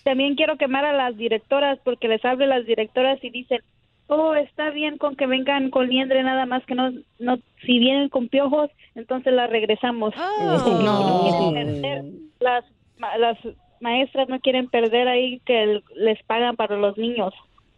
[SPEAKER 19] también quiero quemar a las directoras porque les hablo las directoras y dicen, oh, está bien con que vengan con liendre nada más que no, no, si vienen con piojos, entonces las regresamos.
[SPEAKER 5] Oh.
[SPEAKER 2] No.
[SPEAKER 19] Perder, las, ma- las maestras no quieren perder ahí que les pagan para los niños.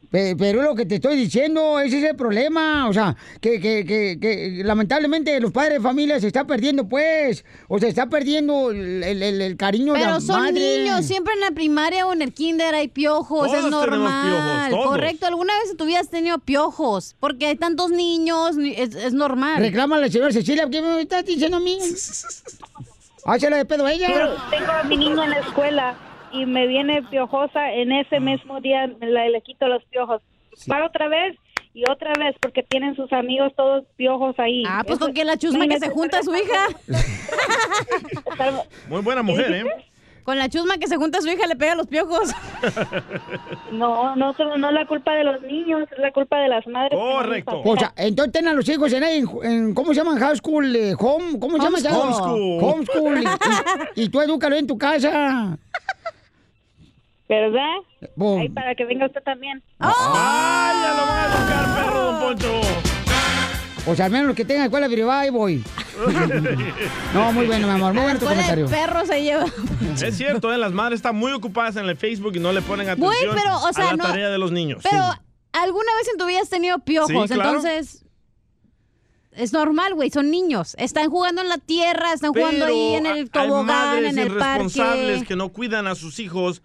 [SPEAKER 2] Pe- Pero es lo que te estoy diciendo, ese es el problema. O sea, que, que, que, que lamentablemente los padres de familia se está perdiendo, pues. O se está perdiendo el, el- el- cariño de la
[SPEAKER 5] Pero son
[SPEAKER 2] madre.
[SPEAKER 5] niños, siempre en la primaria o en el kinder hay piojos,
[SPEAKER 2] Todos
[SPEAKER 5] es normal.
[SPEAKER 2] piojos, todos.
[SPEAKER 5] Correcto, alguna vez en tu vida has tenido piojos, porque hay tantos niños, ni- es, es normal.
[SPEAKER 2] Reclama a la señora Cecilia, ¿qué me estás diciendo a mí? Hácela de pedo ella.
[SPEAKER 19] Pero tengo a mi niño en la escuela y me viene piojosa en ese mismo día, me la- le quito los piojos. Va otra vez y otra vez porque tienen sus amigos todos piojos ahí.
[SPEAKER 5] Ah, pues con que la chusma que se junta a su hija.
[SPEAKER 4] Muy buena mujer, ¿eh?
[SPEAKER 5] Con la chusma que se junta a su hija le pega los piojos.
[SPEAKER 19] No, no, solo- no es la culpa de los niños, es la culpa de las madres. les
[SPEAKER 2] O sea, entonces ten a los hijos en, en, en- ¿cómo se llaman? High school, eh, home, ¿cómo se llama?
[SPEAKER 19] Homeschool.
[SPEAKER 2] Homeschool. Y, y- y tú edúcalo en tu casa.
[SPEAKER 19] ¿Verdad?
[SPEAKER 2] Boom.
[SPEAKER 19] Ahí para que venga usted también.
[SPEAKER 4] ¡Ay, ya lo van a educar, perro, don Poncho!
[SPEAKER 2] O sea, al menos los que tengan escuela privada, ahí voy. No, muy bueno, mi amor, muy bueno tu comentario.
[SPEAKER 5] perro se lleva.
[SPEAKER 4] Es cierto, ¿eh? las madres están muy ocupadas en el Facebook y no le ponen atención
[SPEAKER 5] pero, o sea,
[SPEAKER 4] a la
[SPEAKER 5] no-
[SPEAKER 4] tarea de los niños.
[SPEAKER 5] Pero, ¿alguna vez en tu vida has tenido piojos?
[SPEAKER 4] Sí, claro.
[SPEAKER 5] Entonces, es normal, güey, son niños. Están jugando en la tierra, están jugando ahí en el
[SPEAKER 4] hay
[SPEAKER 5] tobogán,
[SPEAKER 4] madres
[SPEAKER 5] en el
[SPEAKER 4] irresponsables
[SPEAKER 5] parque.
[SPEAKER 4] que no cuidan a sus hijos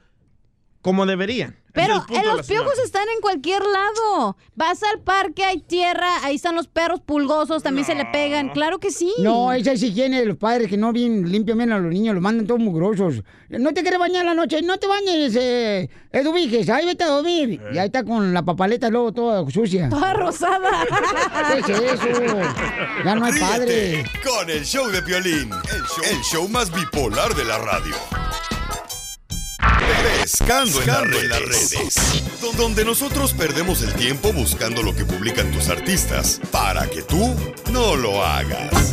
[SPEAKER 4] como deberían.
[SPEAKER 5] Pero
[SPEAKER 4] es la
[SPEAKER 5] los piojos están en cualquier lado. Vas al parque, hay tierra, ahí están los perros pulgosos, también se le pegan. Claro que sí.
[SPEAKER 2] No, esa es higiene de los padres que no bien limpian bien a los niños, los mandan todos mugrosos. No te quieres bañar la noche, no te bañes, eh, Edu Viges, ahí vete a dormir. Y ahí está con la papaleta luego toda sucia.
[SPEAKER 5] Toda rosada.
[SPEAKER 2] ¿Qué es eso? Ya no hay
[SPEAKER 11] Ríete
[SPEAKER 2] padre.
[SPEAKER 11] con el show de Piolín, el show, el show más bipolar de la radio. Pescando en las redes, las redes, don- donde nosotros perdemos el tiempo buscando lo que publican tus artistas para que tú no lo hagas.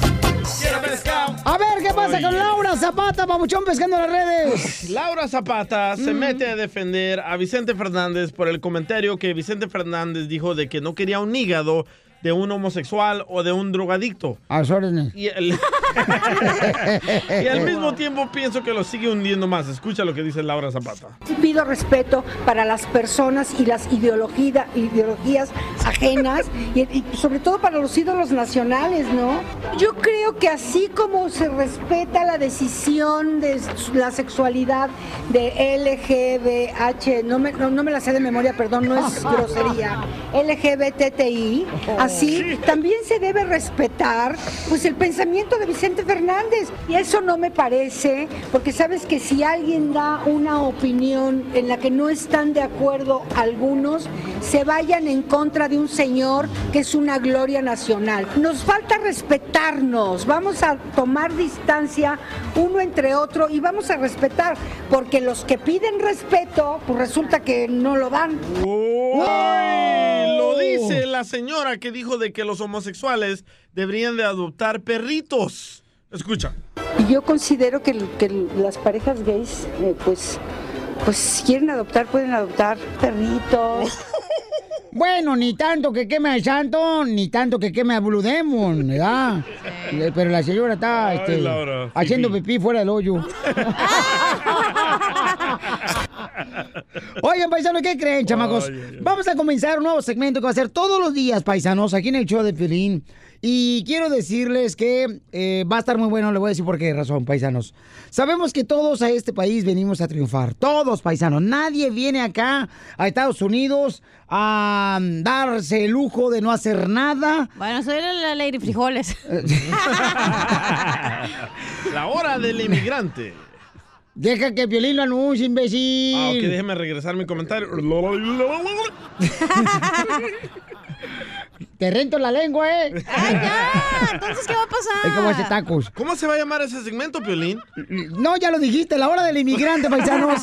[SPEAKER 2] A ver, ¿qué pasa con Laura Zapata, babuchón, pescando en las redes?
[SPEAKER 4] Laura Zapata se mete a defender a Vicente Fernández por el comentario que Vicente Fernández dijo de que no quería un hígado de un homosexual o de un drogadicto.
[SPEAKER 2] A sus órdenes.
[SPEAKER 4] Y, el- y al mismo tiempo pienso que lo sigue hundiendo más. Escucha lo que dice Laura Zapata.
[SPEAKER 20] Pido respeto para las personas y las ideología- ideologías ajenas y, y sobre todo para los ídolos nacionales, ¿no? Yo creo que así como se respeta la decisión de su- la sexualidad de LGBH, no me, no, no me la sé de memoria, perdón, no es grosería, LGBTI, así también se debe respetar pues el pensamiento de Vicente Fernández y eso no me parece, porque sabes que si alguien da una opinión en la que no están de acuerdo algunos, se vayan en contra de un señor que es una gloria nacional. Nos falta respetarnos, vamos a tomar distancia uno entre otro y vamos a respetar, porque los que piden respeto, pues resulta que no lo dan.
[SPEAKER 4] ¡Uy! Lo dice la señora que dijo de que los homosexuales deberían de adoptar perritos. Escucha.
[SPEAKER 20] Y yo considero que, que las parejas gays, eh, pues, pues si quieren adoptar, pueden adoptar perritos.
[SPEAKER 2] Bueno, ni tanto que queme al santo, ni tanto que queme a Blue Demon, ¿verdad? Pero la señora está este,
[SPEAKER 4] Laura,
[SPEAKER 2] haciendo pipí fuera del hoyo. Oigan, paisanos, ¿qué creen, chamacos? Vamos a comenzar un nuevo segmento que va a ser todos los días, paisanos, aquí en el show de Pilín. Y quiero decirles que eh, va a estar muy bueno, le voy a decir por qué razón, paisanos. Sabemos que todos a este país venimos a triunfar, todos, paisanos. Nadie viene acá a Estados Unidos a darse el lujo de no hacer nada.
[SPEAKER 5] Bueno, soy la, la Lady Frijoles.
[SPEAKER 4] La hora del inmigrante.
[SPEAKER 2] Deja que Piolín lo anuncie, imbécil.
[SPEAKER 4] Ah, ok, déjeme regresar mi comentario.
[SPEAKER 2] Te rento la lengua, ¿eh?
[SPEAKER 5] ¡Ay, ya! Entonces, ¿qué va a pasar?
[SPEAKER 2] Es como ese tacos.
[SPEAKER 4] ¿Cómo se va a llamar ese segmento, Piolín?
[SPEAKER 2] No, ya lo dijiste, la hora del inmigrante, paisanos.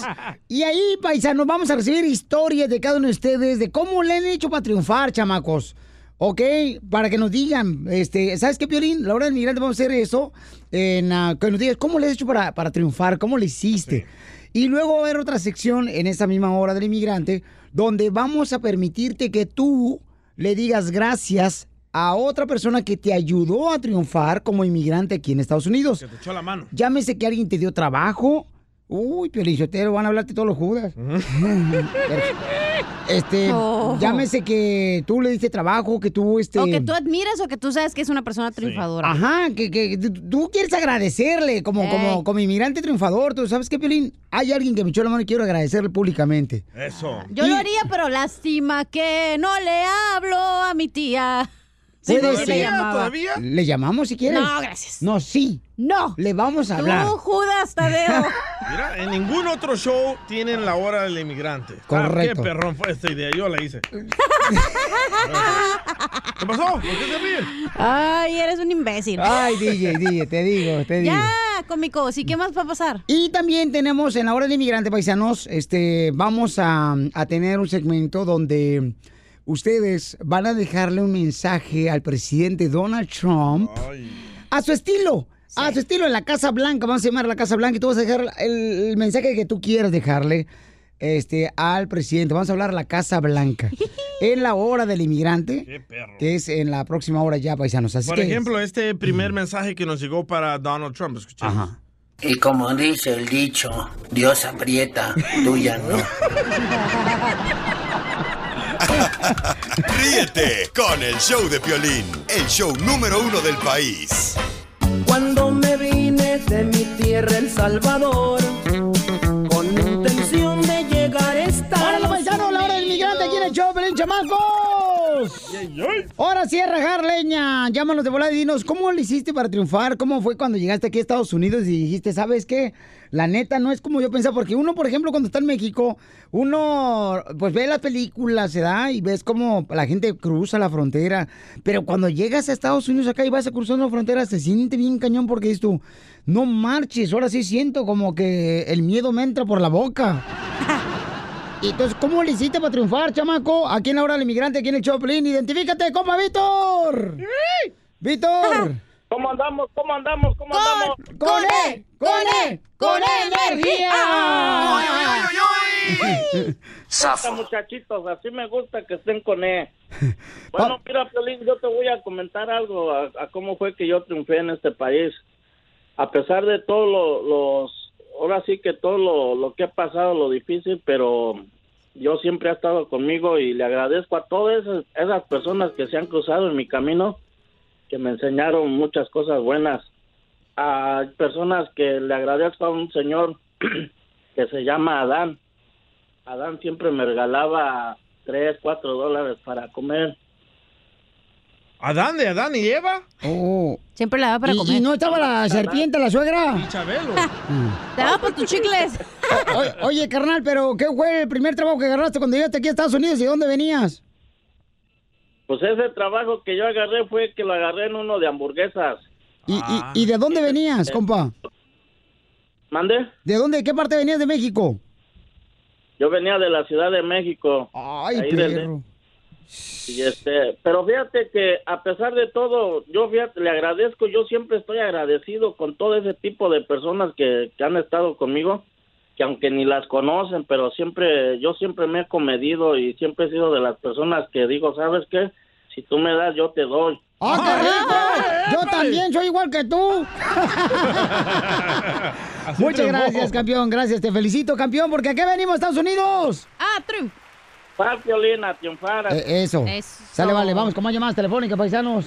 [SPEAKER 2] Y ahí, paisanos, vamos a recibir historias de cada uno de ustedes de cómo le han hecho para triunfar, chamacos. ¿Ok? Para que nos digan, este, ¿sabes qué, Piolín? La hora del inmigrante vamos a hacer eso. En, ah, que nos digas cómo le has hecho para, para triunfar, cómo le hiciste. Y luego va a haber otra sección en esa misma hora del inmigrante donde vamos a permitirte que tú le digas gracias a otra persona que te ayudó a triunfar como inmigrante aquí en Estados Unidos.
[SPEAKER 4] Que te echó la mano.
[SPEAKER 2] Llámese que alguien te dio trabajo. Uy, Piolichotero, van a hablarte todos los judas. este,
[SPEAKER 5] Oh.
[SPEAKER 2] llámese que tú le diste trabajo, que tú, este...
[SPEAKER 5] O que tú admiras o que tú sabes que es una persona triunfadora.
[SPEAKER 2] Ajá, que, que tú- quieres agradecerle como, como, como inmigrante triunfador. ¿Tú sabes qué, Piolín? Hay alguien que me echó la mano y quiero agradecerle públicamente.
[SPEAKER 4] Eso.
[SPEAKER 5] Yo lo haría, pero lástima que no le hablo a mi tía.
[SPEAKER 2] Puede
[SPEAKER 5] ¿Todavía?
[SPEAKER 2] ser.
[SPEAKER 5] ¿Todavía?
[SPEAKER 2] ¿Le llamamos si quieres?
[SPEAKER 5] No, gracias.
[SPEAKER 2] No, sí.
[SPEAKER 5] No.
[SPEAKER 2] Le vamos a hablar.
[SPEAKER 5] Tú, Judas Tadeo.
[SPEAKER 4] Mira, en ningún otro show tienen la hora del inmigrante. Ah,
[SPEAKER 2] Correcto.
[SPEAKER 4] qué perrón fue esta idea, yo la hice. ¿Qué pasó? ¿Por qué se ríen?
[SPEAKER 5] Ay, eres un imbécil.
[SPEAKER 2] Ay, DJ, DJ, te digo, te digo.
[SPEAKER 5] Ya, cómicos. ¿Y qué más va a pasar?
[SPEAKER 2] Y también tenemos en la hora del inmigrante paisanos, este, vamos a, a tener un segmento donde ustedes van a dejarle un mensaje al presidente Donald Trump a su estilo. A su estilo en la Casa Blanca, vamos a llamar a la Casa Blanca y tú vas a dejar el, el mensaje que tú quieras dejarle este, al presidente. Vamos a hablar a la Casa Blanca en la hora del inmigrante, que es en la próxima hora ya, paisanos. Así
[SPEAKER 4] Por
[SPEAKER 2] que,
[SPEAKER 4] ejemplo, este primer mensaje que nos llegó para Donald Trump.
[SPEAKER 2] Ajá.
[SPEAKER 16] Y como dice el dicho, Dios aprieta, tuya no.
[SPEAKER 11] Ríete con el show de Piolín, el show número uno del país.
[SPEAKER 12] Cuando me vine de mi tierra El Salvador con intención de llegar a estar
[SPEAKER 2] ¡Órale, paisano! ¡La hora del inmigrante aquí en el show, Pelín, chamacos! Ahora sí, a leña. Llámanos de volada ¿cómo le hiciste para triunfar? ¿Cómo fue cuando llegaste aquí a Estados Unidos y dijiste, ¿sabes qué? La neta no es como yo pensaba, porque uno, por ejemplo, cuando está en México, uno pues ve las películas, se da y ves cómo la gente cruza la frontera. Pero cuando llegas a Estados Unidos acá y vas a cruzar la frontera, se siente bien cañón porque dices tú, no marches, ahora sí siento como que el miedo me entra por la boca. Y entonces, ¿cómo le hiciste para triunfar, chamaco? Aquí en la hora del inmigrante, aquí en el Choplin. Identifícate, compa Víctor. Víctor.
[SPEAKER 17] ¿Cómo andamos? ¿Cómo andamos? ¿Cómo andamos?
[SPEAKER 2] ¡Con E! ¡Con E! ¡Con energía!
[SPEAKER 17] Zafa. muchachitos, así me gusta que estén con E. Bueno, mira, Piolín, yo te voy a comentar algo a, a cómo fue que yo triunfé en este país. A pesar de todos lo- los, ahora sí que todo lo, que ha pasado, lo difícil, pero yo siempre he estado conmigo y le agradezco a todas esas, esas personas que se han cruzado en mi camino, que me enseñaron muchas cosas buenas. Hay personas que le agradezco a un señor que se llama Adán. Adán siempre me regalaba tres, cuatro dólares para comer.
[SPEAKER 4] ¿Adán de Adán y Eva?
[SPEAKER 2] Oh.
[SPEAKER 5] Siempre la daba para
[SPEAKER 2] ¿Y,
[SPEAKER 5] comer.
[SPEAKER 2] y no estaba la serpiente, la suegra?
[SPEAKER 4] Y Chabelo.
[SPEAKER 5] Te daba por tus chicles.
[SPEAKER 2] O- oye, carnal, pero ¿qué fue el primer trabajo que agarraste cuando llegaste aquí a Estados Unidos y de dónde venías?
[SPEAKER 17] Pues ese trabajo que yo agarré fue que lo agarré en uno de hamburguesas.
[SPEAKER 2] ¿Y, y, y de dónde venías, compa?
[SPEAKER 17] ¿Mande?
[SPEAKER 2] ¿De dónde? ¿Qué parte venías de México?
[SPEAKER 17] Yo venía de la Ciudad de México.
[SPEAKER 2] Ay,
[SPEAKER 17] del-
[SPEAKER 2] perro.
[SPEAKER 17] Y este, pero fíjate que a pesar de todo, yo fíjate, le agradezco, yo siempre estoy agradecido con todo ese tipo de personas que, que han estado conmigo, que aunque ni las conocen, pero siempre, yo siempre me he comedido y siempre he sido de las personas que digo, ¿sabes qué? Si tú me das, yo te doy.
[SPEAKER 2] ¡Ah, qué rico! Yo también soy igual que tú. Muchas
[SPEAKER 17] triunfó.
[SPEAKER 2] gracias, campeón. Gracias, te felicito, campeón, porque aquí venimos, Estados Unidos.
[SPEAKER 5] Ah, triunf.
[SPEAKER 17] Para, Piolín, a triunfar.
[SPEAKER 2] Eh, eso. Sale, vale, vamos con más llamadas telefónicas, paisanos.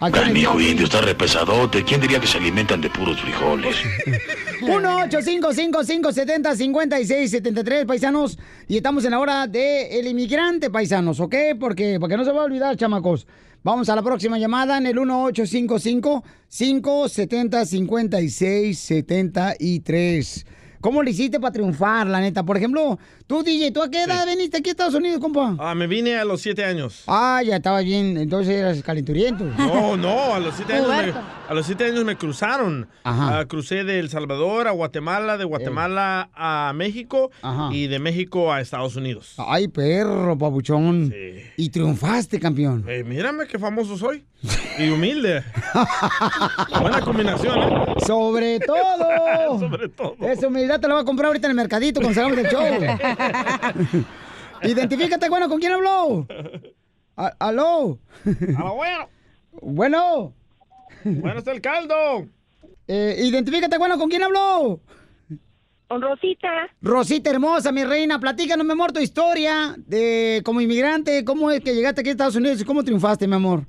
[SPEAKER 2] El show.
[SPEAKER 21] indio, está repesadote. ¿Quién diría que se alimentan de puros frijoles?
[SPEAKER 2] 1-855-570-5673, paisanos. Y estamos en la hora del inmigrante, paisanos, ¿ok? Porque, porque no se va a olvidar, chamacos. Vamos a la próxima llamada en el 1855-570-5673. ¿Cómo le hiciste para triunfar, la neta? Por ejemplo, tú, DJ, ¿tú a qué edad veniste aquí a Estados Unidos, compa?
[SPEAKER 4] Ah, me vine a los siete años.
[SPEAKER 2] Ah, ya estaba bien, entonces eras calenturiento.
[SPEAKER 4] No, no, a los siete años me, a los siete años me cruzaron.
[SPEAKER 2] Ajá.
[SPEAKER 4] Ah, crucé de El Salvador a Guatemala, de Guatemala a México
[SPEAKER 2] Ajá.
[SPEAKER 4] y de México a Estados Unidos.
[SPEAKER 2] Ay, perro, papuchón. Y triunfaste, campeón.
[SPEAKER 4] Eh, mírame qué famoso soy. Y humilde. Buena combinación, ¿eh?
[SPEAKER 2] Sobre todo.
[SPEAKER 4] Sobre todo.
[SPEAKER 2] Esa humildad te la voy a comprar ahorita en el mercadito cuando salgamos del show. Identifícate, bueno, ¿con quién habló? A- ¿Aló?
[SPEAKER 4] ¡Aló, bueno!
[SPEAKER 2] Bueno.
[SPEAKER 4] Bueno está el caldo.
[SPEAKER 2] Eh, identifícate, bueno, ¿con quién habló?
[SPEAKER 10] Con Rosita.
[SPEAKER 2] Rosita hermosa, mi reina, platícanos, mi amor, tu historia de como inmigrante, cómo es que llegaste aquí a Estados Unidos y cómo triunfaste, mi amor.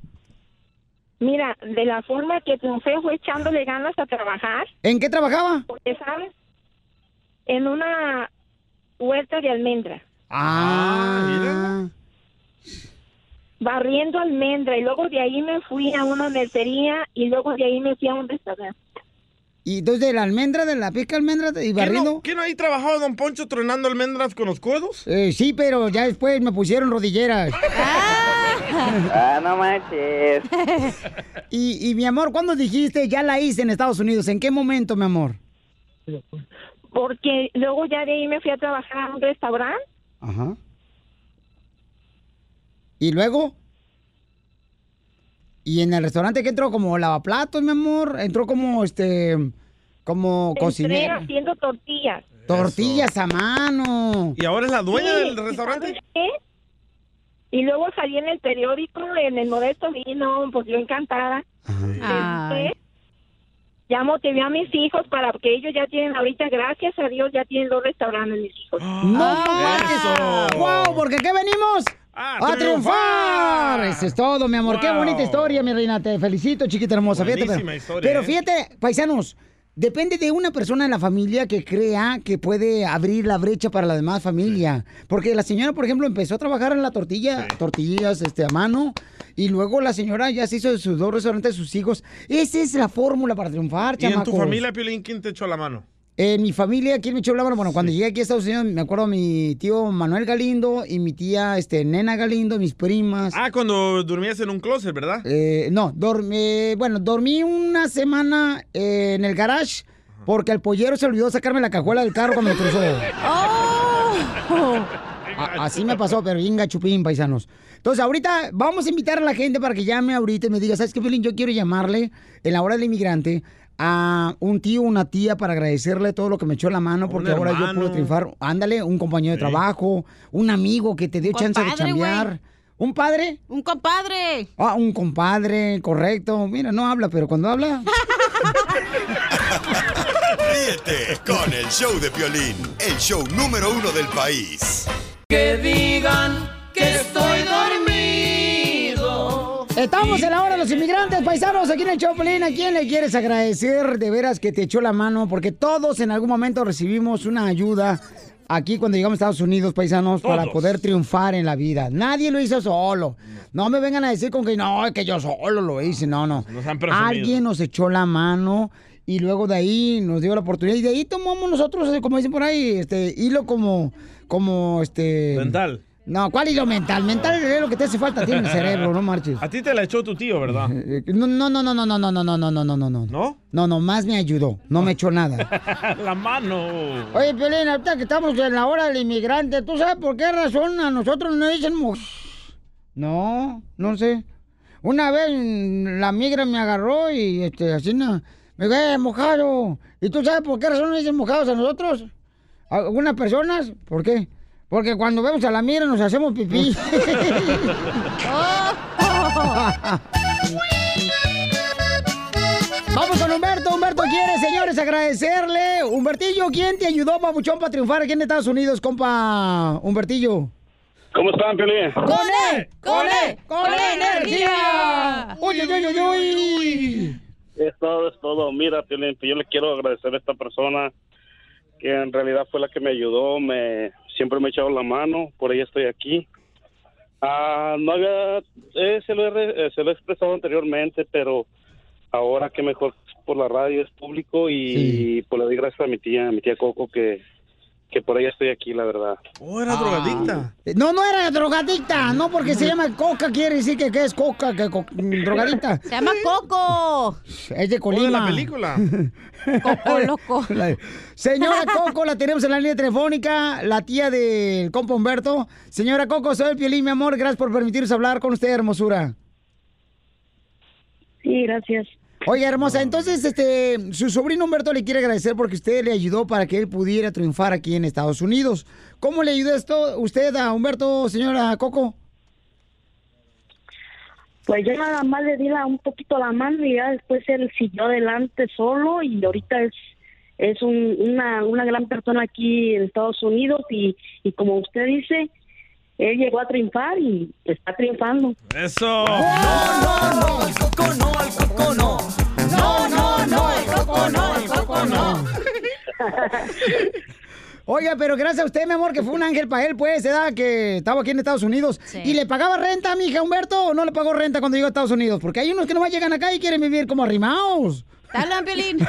[SPEAKER 10] Mira, de la forma que triunfé fue echándole ganas a trabajar.
[SPEAKER 2] ¿En qué trabajaba?
[SPEAKER 10] Porque, ¿sabes? En una huerta de almendras.
[SPEAKER 2] Ah,
[SPEAKER 10] barriendo almendra y luego de ahí me fui a una mercería y luego de ahí me fui a un restaurante.
[SPEAKER 2] Y entonces de la almendra, de la pica almendra y
[SPEAKER 4] ¿Qué
[SPEAKER 2] barriendo.
[SPEAKER 4] no, ¿Qué no ahí trabajaba Don Poncho tronando almendras con los codos?
[SPEAKER 2] Eh, sí, pero ya después me pusieron rodilleras.
[SPEAKER 22] Ah, no manches.
[SPEAKER 2] Y, y mi amor, ¿cuándo dijiste ya la hice en Estados Unidos? ¿En qué momento, mi amor?
[SPEAKER 10] Porque luego ya de ahí me fui a trabajar a un restaurante.
[SPEAKER 2] Ajá. ¿Y luego? ¿Y en el restaurante que entró como lavaplatos, mi amor? Entró como, este, como
[SPEAKER 10] Entré
[SPEAKER 2] cocinero.
[SPEAKER 10] haciendo tortillas.
[SPEAKER 2] Tortillas a mano.
[SPEAKER 4] ¿Y ahora es la dueña
[SPEAKER 10] Sí,
[SPEAKER 4] del
[SPEAKER 10] ¿y
[SPEAKER 4] restaurante?
[SPEAKER 10] sabes qué? Y luego salí en el periódico, en el Modesto Vino, pues yo encantada. Después, ya motivé a mis hijos para que ellos ya tienen ahorita, gracias a Dios, ya tienen dos restaurantes mis hijos.
[SPEAKER 2] ¡No manches! ¡Wow! ¿Porque qué venimos? ¡A, triunfar!
[SPEAKER 10] triunfar!
[SPEAKER 2] Eso es todo, mi amor. Qué bonita historia, mi reina. Te felicito, chiquita hermosa. Fíjate,
[SPEAKER 4] Buenísima
[SPEAKER 2] pero,
[SPEAKER 4] historia,
[SPEAKER 2] pero
[SPEAKER 4] ¿eh?
[SPEAKER 2] fíjate, paisanos, depende de una persona en la familia que crea que puede abrir la brecha para la demás familia. Porque la señora, por ejemplo, empezó a trabajar en la tortilla, tortillas este, a mano, y luego la señora ya se hizo de sus dos restaurantes de sus hijos. Esa es la fórmula para triunfar,
[SPEAKER 4] ¿Y en tu familia, Piolín, quién te echó la mano?
[SPEAKER 2] En mi familia, ¿quién me echó la mano? Bueno, cuando llegué aquí a Estados Unidos, me acuerdo mi tío Manuel Galindo y mi tía este, Nena Galindo, mis primas.
[SPEAKER 4] Ah, cuando dormías en un closet, ¿verdad?
[SPEAKER 2] Eh, no, dormí, bueno, dormí una semana eh, en el garage porque el pollero se olvidó sacarme la cajuela del carro cuando me cruzó. A- así me pasó, pero bien gachupín, paisanos. Entonces, ahorita vamos a invitar a la gente para que llame ahorita y me diga, ¿sabes qué, Pelín? Yo quiero llamarle en la hora del inmigrante a un tío, una tía para agradecerle todo lo que me echó la mano porque ahora yo puedo triunfar. Ándale, un compañero de trabajo, un amigo que te dio chance de chambear. ¿Un padre?
[SPEAKER 5] Un compadre.
[SPEAKER 2] Ah, un compadre, correcto. Mira, no habla, pero cuando habla...
[SPEAKER 11] Ríete con el show de Piolín, el show número uno del país.
[SPEAKER 12] Que digan que estoy.
[SPEAKER 2] Estamos en la hora de los inmigrantes, paisanos, aquí en el Choplin. ¿A quién le quieres agradecer de veras que te echó la mano? Porque todos en algún momento recibimos una ayuda aquí cuando llegamos a Estados Unidos, paisanos, para poder triunfar en la vida. Nadie lo hizo solo. No me vengan a decir con que no, es que yo solo lo hice. No, no.
[SPEAKER 4] Nos han presumido.
[SPEAKER 2] Alguien nos echó la mano y luego de ahí nos dio la oportunidad y de ahí tomamos nosotros, como dicen por ahí, este hilo como, como este...
[SPEAKER 4] Mental.
[SPEAKER 2] No, ¿cuál hilo mental? Mental es lo que te hace falta a ti en el cerebro, no marches.
[SPEAKER 4] A ti te la echó tu tío, ¿verdad?
[SPEAKER 2] No, no, no, no, no, no, no, no, no, no, no, no, no.
[SPEAKER 4] ¿No?
[SPEAKER 2] No, no, más me ayudó. No me echó nada.
[SPEAKER 4] la mano.
[SPEAKER 2] Oye, Piolín, ahorita que estamos en la hora del inmigrante, ¿tú sabes por qué razón a nosotros nos dicen No, no sé. Una vez mm, la migra me agarró y este, así no, me ve mojado. ¿Y tú sabes por qué razón nos dicen mojados a nosotros? ¿A ¿Algunas personas? ¿Por qué? Porque cuando vemos a la migra nos hacemos pipí. Vamos con Humberto. Humberto quiere, señores, agradecerle. Humbertillo, ¿quién te ayudó, papuchón, para triunfar aquí en Estados Unidos, compa Humbertillo?
[SPEAKER 15] ¿Cómo están, Piolín?
[SPEAKER 2] ¡Con él! ¡Con él! ¡Con energía! ¡Uy, uy, uy, uy, uy!
[SPEAKER 15] Es todo, es todo. Mira, Piolín, yo le quiero agradecer a esta persona que en realidad fue la que me ayudó, me siempre me ha echado la mano, por ella estoy aquí. Ah, no había, eh, se, lo he, eh, se lo he expresado anteriormente, pero ahora que mejor por la radio es público y pues le doy gracias a mi tía, a mi tía Coco, que, que por ella estoy aquí, la verdad.
[SPEAKER 4] Oh, era drogadicta.
[SPEAKER 2] Eh, No, no era drogadicta, no porque se llama coca quiere decir que, que es coca, que co- mm, drogadicta.
[SPEAKER 5] Se llama Coco.
[SPEAKER 2] Es de Colima.
[SPEAKER 4] Oh, de la película.
[SPEAKER 5] Coco loco.
[SPEAKER 2] La- Señora Coco, la tenemos en la línea telefónica, la tía del compa Humberto. Señora Coco, soy el Piolín, mi amor, gracias por permitirnos hablar con usted, hermosura.
[SPEAKER 10] Sí, gracias.
[SPEAKER 2] Oye, hermosa, entonces, este, su sobrino Humberto le quiere agradecer porque usted le ayudó para que él pudiera triunfar aquí en Estados Unidos. ¿Cómo le ayudó esto usted a Humberto, señora Coco?
[SPEAKER 10] Pues yo nada más le di la- un poquito la mano y ya después él siguió adelante solo y ahorita es es un- una, una gran persona aquí en Estados Unidos y, y como usted dice, él llegó a triunfar y está triunfando.
[SPEAKER 4] Eso.
[SPEAKER 12] No, no, el coco no, el coco no. No, no, no, el coco no, el coco no.
[SPEAKER 2] Oiga, pero gracias a usted, mi amor, que fue un ángel para él, pues, edad que estaba aquí en Estados Unidos. ¿Y le pagaba renta a mi hija Humberto o no le pagó renta cuando llegó a Estados Unidos? Porque hay unos que nomás llegan acá y quieren vivir como arrimados.
[SPEAKER 5] Dale, Piolín.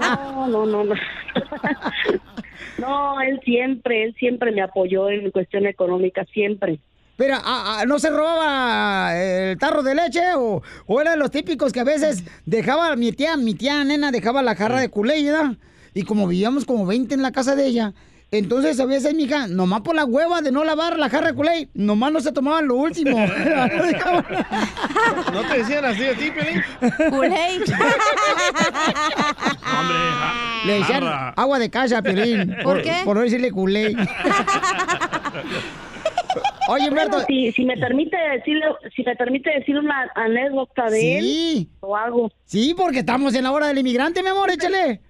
[SPEAKER 23] No, no, no, no. No, él siempre, él siempre me apoyó en cuestión económica, siempre.
[SPEAKER 2] Pero, ah, ah, ¿no se robaba el tarro de leche? ¿O, o eran los típicos que a veces dejaba mi tía, mi tía nena dejaba la jarra de culé, ¿verdad? Y como vivíamos como 20 en la casa de ella, entonces a veces mi hija, nomás por la hueva de no lavar la jarra de culé, nomás no se tomaban lo último.
[SPEAKER 4] ¿No te decían así a ti, Pelín?
[SPEAKER 5] Culé.
[SPEAKER 4] Hombre,
[SPEAKER 2] Le decían
[SPEAKER 4] jarra.
[SPEAKER 2] agua de casa, Pelín.
[SPEAKER 23] ¿Por qué?
[SPEAKER 2] Por no decirle culé. Oye, Humberto.
[SPEAKER 23] Bueno, si, si me permite decirle, si me permite decir una anécdota de
[SPEAKER 2] Sí.
[SPEAKER 23] él, o algo.
[SPEAKER 2] Sí, porque estamos en la hora del inmigrante, mi amor, échale.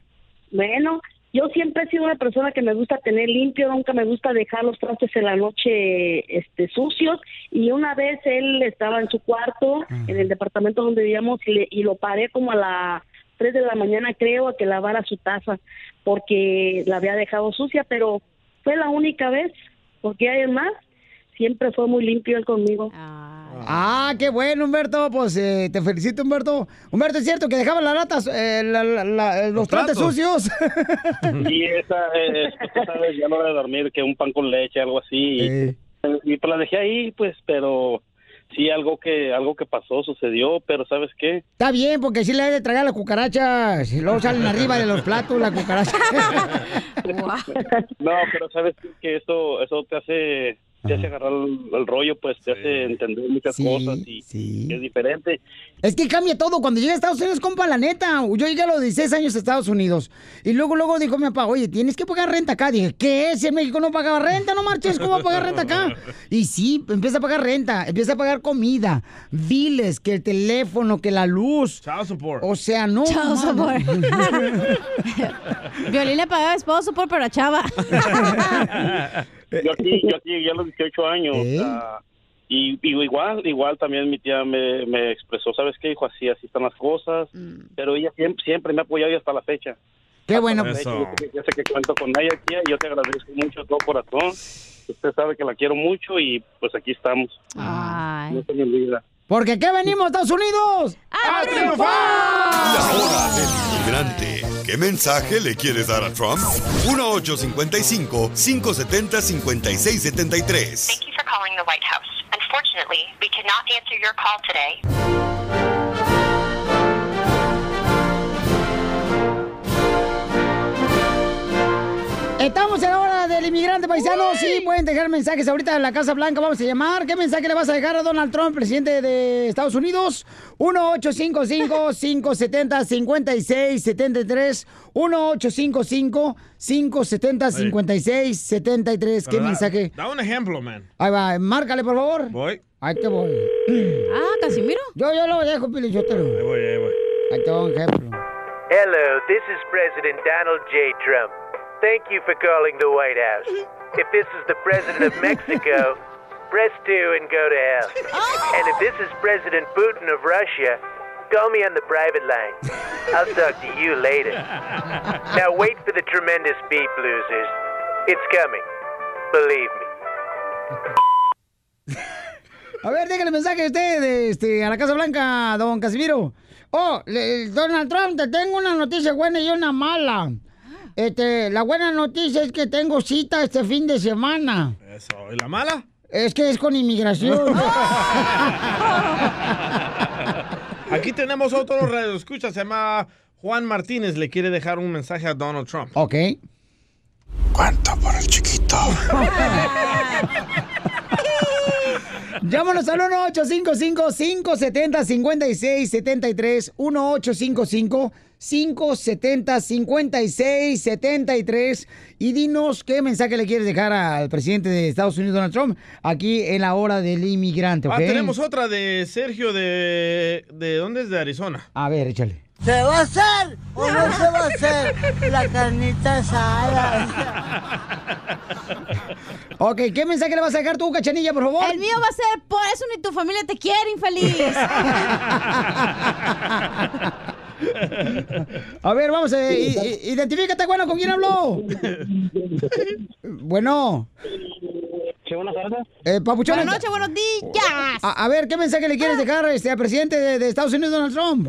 [SPEAKER 23] Bueno, yo siempre he sido una persona que me gusta tener limpio, nunca me gusta dejar los trastes en la noche este, sucios. Y una vez él estaba en su cuarto, en el departamento donde vivíamos, y, le- y lo paré como a las 3 de la mañana, creo, a que lavara su taza, porque la había dejado sucia, pero fue la única vez, porque además siempre fue muy limpio él conmigo.
[SPEAKER 2] Ah, qué bueno, Humberto. Pues eh, te felicito, Humberto. Humberto, ¿es cierto que dejaba las latas, eh, la- la- la- los, trastes
[SPEAKER 15] platos.
[SPEAKER 2] sucios?
[SPEAKER 15] Y esa, eh, tú sabes, ya no hora de dormir, que un pan con leche, algo así. Y, y pues la dejé ahí, pues, pero sí, algo que algo que pasó, sucedió, pero ¿sabes qué?
[SPEAKER 2] Está bien, porque sí le hay de tragar las cucarachas. Y luego salen arriba de los platos las cucarachas.
[SPEAKER 15] No, pero ¿sabes qué? que eso, eso te hace... Te hace agarrar el, el rollo, pues te hace entender muchas cosas y, y es diferente.
[SPEAKER 2] Es que cambia todo. Cuando llegué a Estados Unidos, compa, la neta. Yo llegué a los 16 años a Estados Unidos. Y luego, luego dijo mi papá, oye, tienes que pagar renta acá. Dije, ¿qué? Si en México no pagaba renta, no marches, ¿cómo va a pagar renta acá? Y sí, empieza a pagar renta, empieza a pagar comida, biles, que el teléfono, que la luz.
[SPEAKER 4] Child support.
[SPEAKER 2] O sea, no.
[SPEAKER 5] Child
[SPEAKER 2] man.
[SPEAKER 5] Violín le pagaba esposo por pero a chava.
[SPEAKER 15] Yo aquí, yo aquí llegué a los 18 años. ah, y, y igual, igual también mi tía me, me expresó, ¿sabes qué, hijo? Así, así están las cosas. Pero ella siempre, siempre me ha apoyado y hasta la fecha.
[SPEAKER 2] Qué bueno.
[SPEAKER 15] Hasta la fecha, Yo sé que- yo sé que cuento con ella, tía, y yo te agradezco mucho de todo corazón. Usted sabe que la quiero mucho y pues aquí estamos. No se me olvida.
[SPEAKER 2] Porque aquí venimos, Estados Unidos. ¡A triunfar!
[SPEAKER 11] La hora del inmigrante. ¿Qué mensaje le quieres dar a Trump? 1-855-570-5673.
[SPEAKER 24] Thank you for calling the White House. Unfortunately, we cannot answer your call today.
[SPEAKER 2] Estamos en del inmigrante paisano. Sí, pueden dejar mensajes ahorita en la Casa Blanca. Vamos a llamar. ¿Qué mensaje le vas a dejar a Donald Trump, presidente de Estados Unidos? 1-855-570-5673. 1-855-570-5673. ¿Qué
[SPEAKER 4] da-
[SPEAKER 2] mensaje?
[SPEAKER 4] Da un ejemplo, man.
[SPEAKER 2] Ahí va, márcale, por favor.
[SPEAKER 4] Voy.
[SPEAKER 2] Ahí te voy.
[SPEAKER 5] Ah, Casimiro.
[SPEAKER 2] Yo, yo lo dejo, Pilichotero.
[SPEAKER 4] Ahí voy, ahí voy.
[SPEAKER 2] Ahí te va un ejemplo.
[SPEAKER 25] Hello, this is President Donald J. Trump. Thank you for calling the White House. If this is the President of Mexico, press 2 and go to hell. Oh. And if this is President Putin of Russia, call me on the private line. I'll talk to you later. Now wait for the tremendous beep, losers. It's coming. Believe me.
[SPEAKER 2] A ver, déjale mensaje usted este, a la Casa Blanca, don Casimiro. Oh, le- Donald Trump, te tengo una noticia buena y una mala. Este, la buena noticia es que tengo cita este fin de semana.
[SPEAKER 4] Eso. ¿Y la mala?
[SPEAKER 2] Es que es con inmigración.
[SPEAKER 4] Aquí tenemos otro radio escucha, se llama Juan Martínez, le quiere dejar un mensaje a Donald Trump.
[SPEAKER 2] ok.
[SPEAKER 4] ¿Cuánto por el chiquito?
[SPEAKER 2] Llámanos al 1-855-570-5673. 1-855-570-5673. Y dinos qué mensaje le quieres dejar al presidente de Estados Unidos, Donald Trump, aquí en la hora del inmigrante, ¿ok?
[SPEAKER 4] Ah, tenemos otra de Sergio de... ¿De dónde es? De Arizona.
[SPEAKER 2] A ver, échale.
[SPEAKER 26] ¿Se va a hacer o no se va a hacer la carnita asada?
[SPEAKER 2] Ok, ¿qué mensaje le vas a dejar tú, Cachanilla, por favor?
[SPEAKER 5] El mío va a ser, por eso ni tu familia te quiere, infeliz.
[SPEAKER 2] A ver, vamos, eh, i- i- identifícate, bueno, ¿con quién habló? bueno.
[SPEAKER 27] Sí, buenas tardes.
[SPEAKER 2] Eh, Papuchón.
[SPEAKER 5] Buenas noches, buenos días.
[SPEAKER 2] A, a ver, ¿qué mensaje le quieres dejar este, al presidente de, de Estados Unidos, Donald Trump?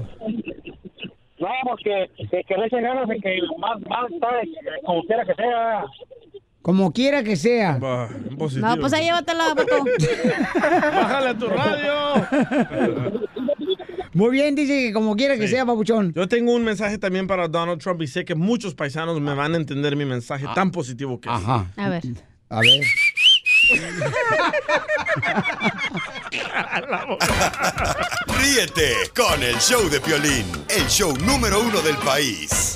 [SPEAKER 27] No, porque que, que le echen ganas de que más, más sabe, como quiera que sea.
[SPEAKER 2] Como quiera que sea.
[SPEAKER 5] No, pues ahí llévatela, vato.
[SPEAKER 4] Bájale a tu radio.
[SPEAKER 2] Muy bien, dice que como quiera que
[SPEAKER 4] Sí.
[SPEAKER 2] sea, Papuchón.
[SPEAKER 4] Yo tengo un mensaje también para Donald Trump y sé que muchos paisanos me van a entender mi mensaje tan positivo que es.
[SPEAKER 2] Ajá.
[SPEAKER 5] A ver.
[SPEAKER 2] A ver.
[SPEAKER 11] Ríete con el show de Piolín, el show número uno del país.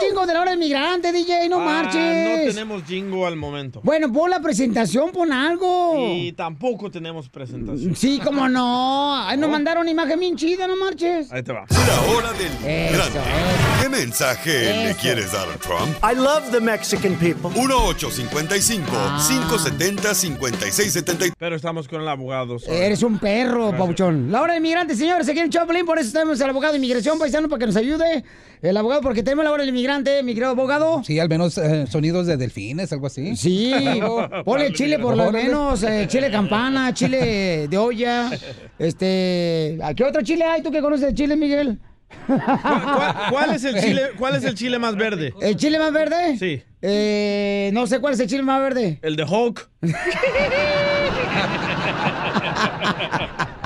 [SPEAKER 2] el jingo de la hora del inmigrante, DJ, no
[SPEAKER 4] Ah,
[SPEAKER 2] marches.
[SPEAKER 4] no tenemos jingo al momento.
[SPEAKER 2] Bueno, pon la presentación, pon algo.
[SPEAKER 4] Y tampoco tenemos presentación.
[SPEAKER 2] Sí, cómo no. Ay, nos mandaron imagen bien chida, no marches.
[SPEAKER 4] Ahí te va.
[SPEAKER 11] La hora del
[SPEAKER 2] Eso,
[SPEAKER 11] inmigrante. ¿Qué mensaje le
[SPEAKER 2] Eso.
[SPEAKER 11] quieres dar a Trump?
[SPEAKER 28] I love the Mexican people.
[SPEAKER 11] 1-855-570-5673.
[SPEAKER 4] Pero estamos con el abogado. sorry.
[SPEAKER 2] Eres un perro, Pauchón. La hora del inmigrante, señores, aquí en Choplin, por eso tenemos al abogado de inmigración, paisano, para que nos ayude. El abogado, porque tenemos la hora del inmigrante, mi querido abogado.
[SPEAKER 29] Sí, al menos eh, sonidos de delfines, algo así.
[SPEAKER 2] Sí, ponle chile por lo menos, eh, chile campana, chile de olla, este, ¿a qué otro chile hay tú que conoces de chile, Miguel?
[SPEAKER 4] ¿Cuál, cuál es el chile, ¿Cuál es el chile más verde?
[SPEAKER 2] ¿El chile más verde?
[SPEAKER 4] Sí.
[SPEAKER 2] Eh, no sé cuál es el chile más verde.
[SPEAKER 4] El de Hulk.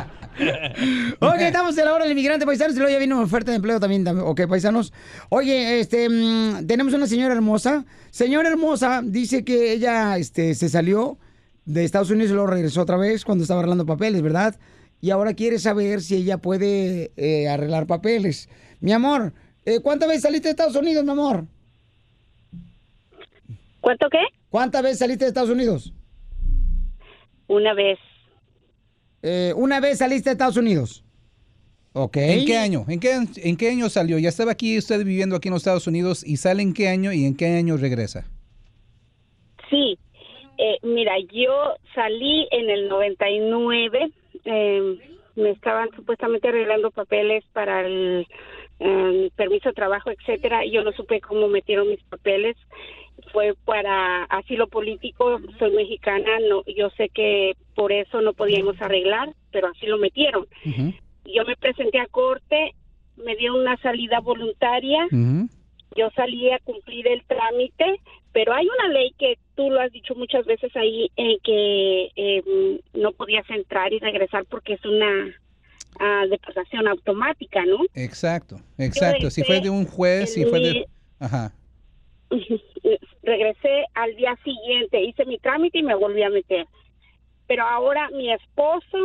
[SPEAKER 2] Ok, estamos en la hora del inmigrante paisanos y luego ya viene una oferta de empleo también, tam- ok, paisanos. Oye, este, mm, tenemos una señora hermosa. Señora hermosa dice que ella, este, se salió de Estados Unidos y luego regresó otra vez cuando estaba arreglando papeles, ¿verdad? Y ahora quiere saber si ella puede eh, arreglar papeles. Mi amor, eh, ¿cuántas veces saliste de Estados Unidos, mi amor?
[SPEAKER 19] ¿Cuánto qué?
[SPEAKER 2] ¿Cuántas veces saliste de Estados Unidos?
[SPEAKER 19] Una vez.
[SPEAKER 2] Eh, una vez saliste de Estados Unidos. Ok.
[SPEAKER 29] ¿En qué año? ¿En qué, ¿En qué año salió? Ya estaba aquí usted viviendo aquí en los Estados Unidos y sale en qué año y en qué año regresa.
[SPEAKER 19] Sí. Eh, mira, yo salí en el 99. eh, me estaban supuestamente arreglando papeles para el eh, permiso de trabajo, etcétera. y Yo no supe cómo metieron mis papeles. Fue para asilo político. Soy mexicana. No, yo sé que por eso no podíamos arreglar, pero así lo metieron. Yo me presenté a corte. Me dieron una salida voluntaria yo salí a cumplir el trámite, pero hay una ley que tú lo has dicho muchas veces ahí, eh, que eh, no podías entrar y regresar porque es una ah, deportación automática, ¿no?
[SPEAKER 29] Exacto, exacto. Si fue de un juez, si
[SPEAKER 19] en
[SPEAKER 29] fue de... Ajá.
[SPEAKER 19] Regresé al día siguiente, hice mi trámite y me volví a meter. Pero ahora mi esposo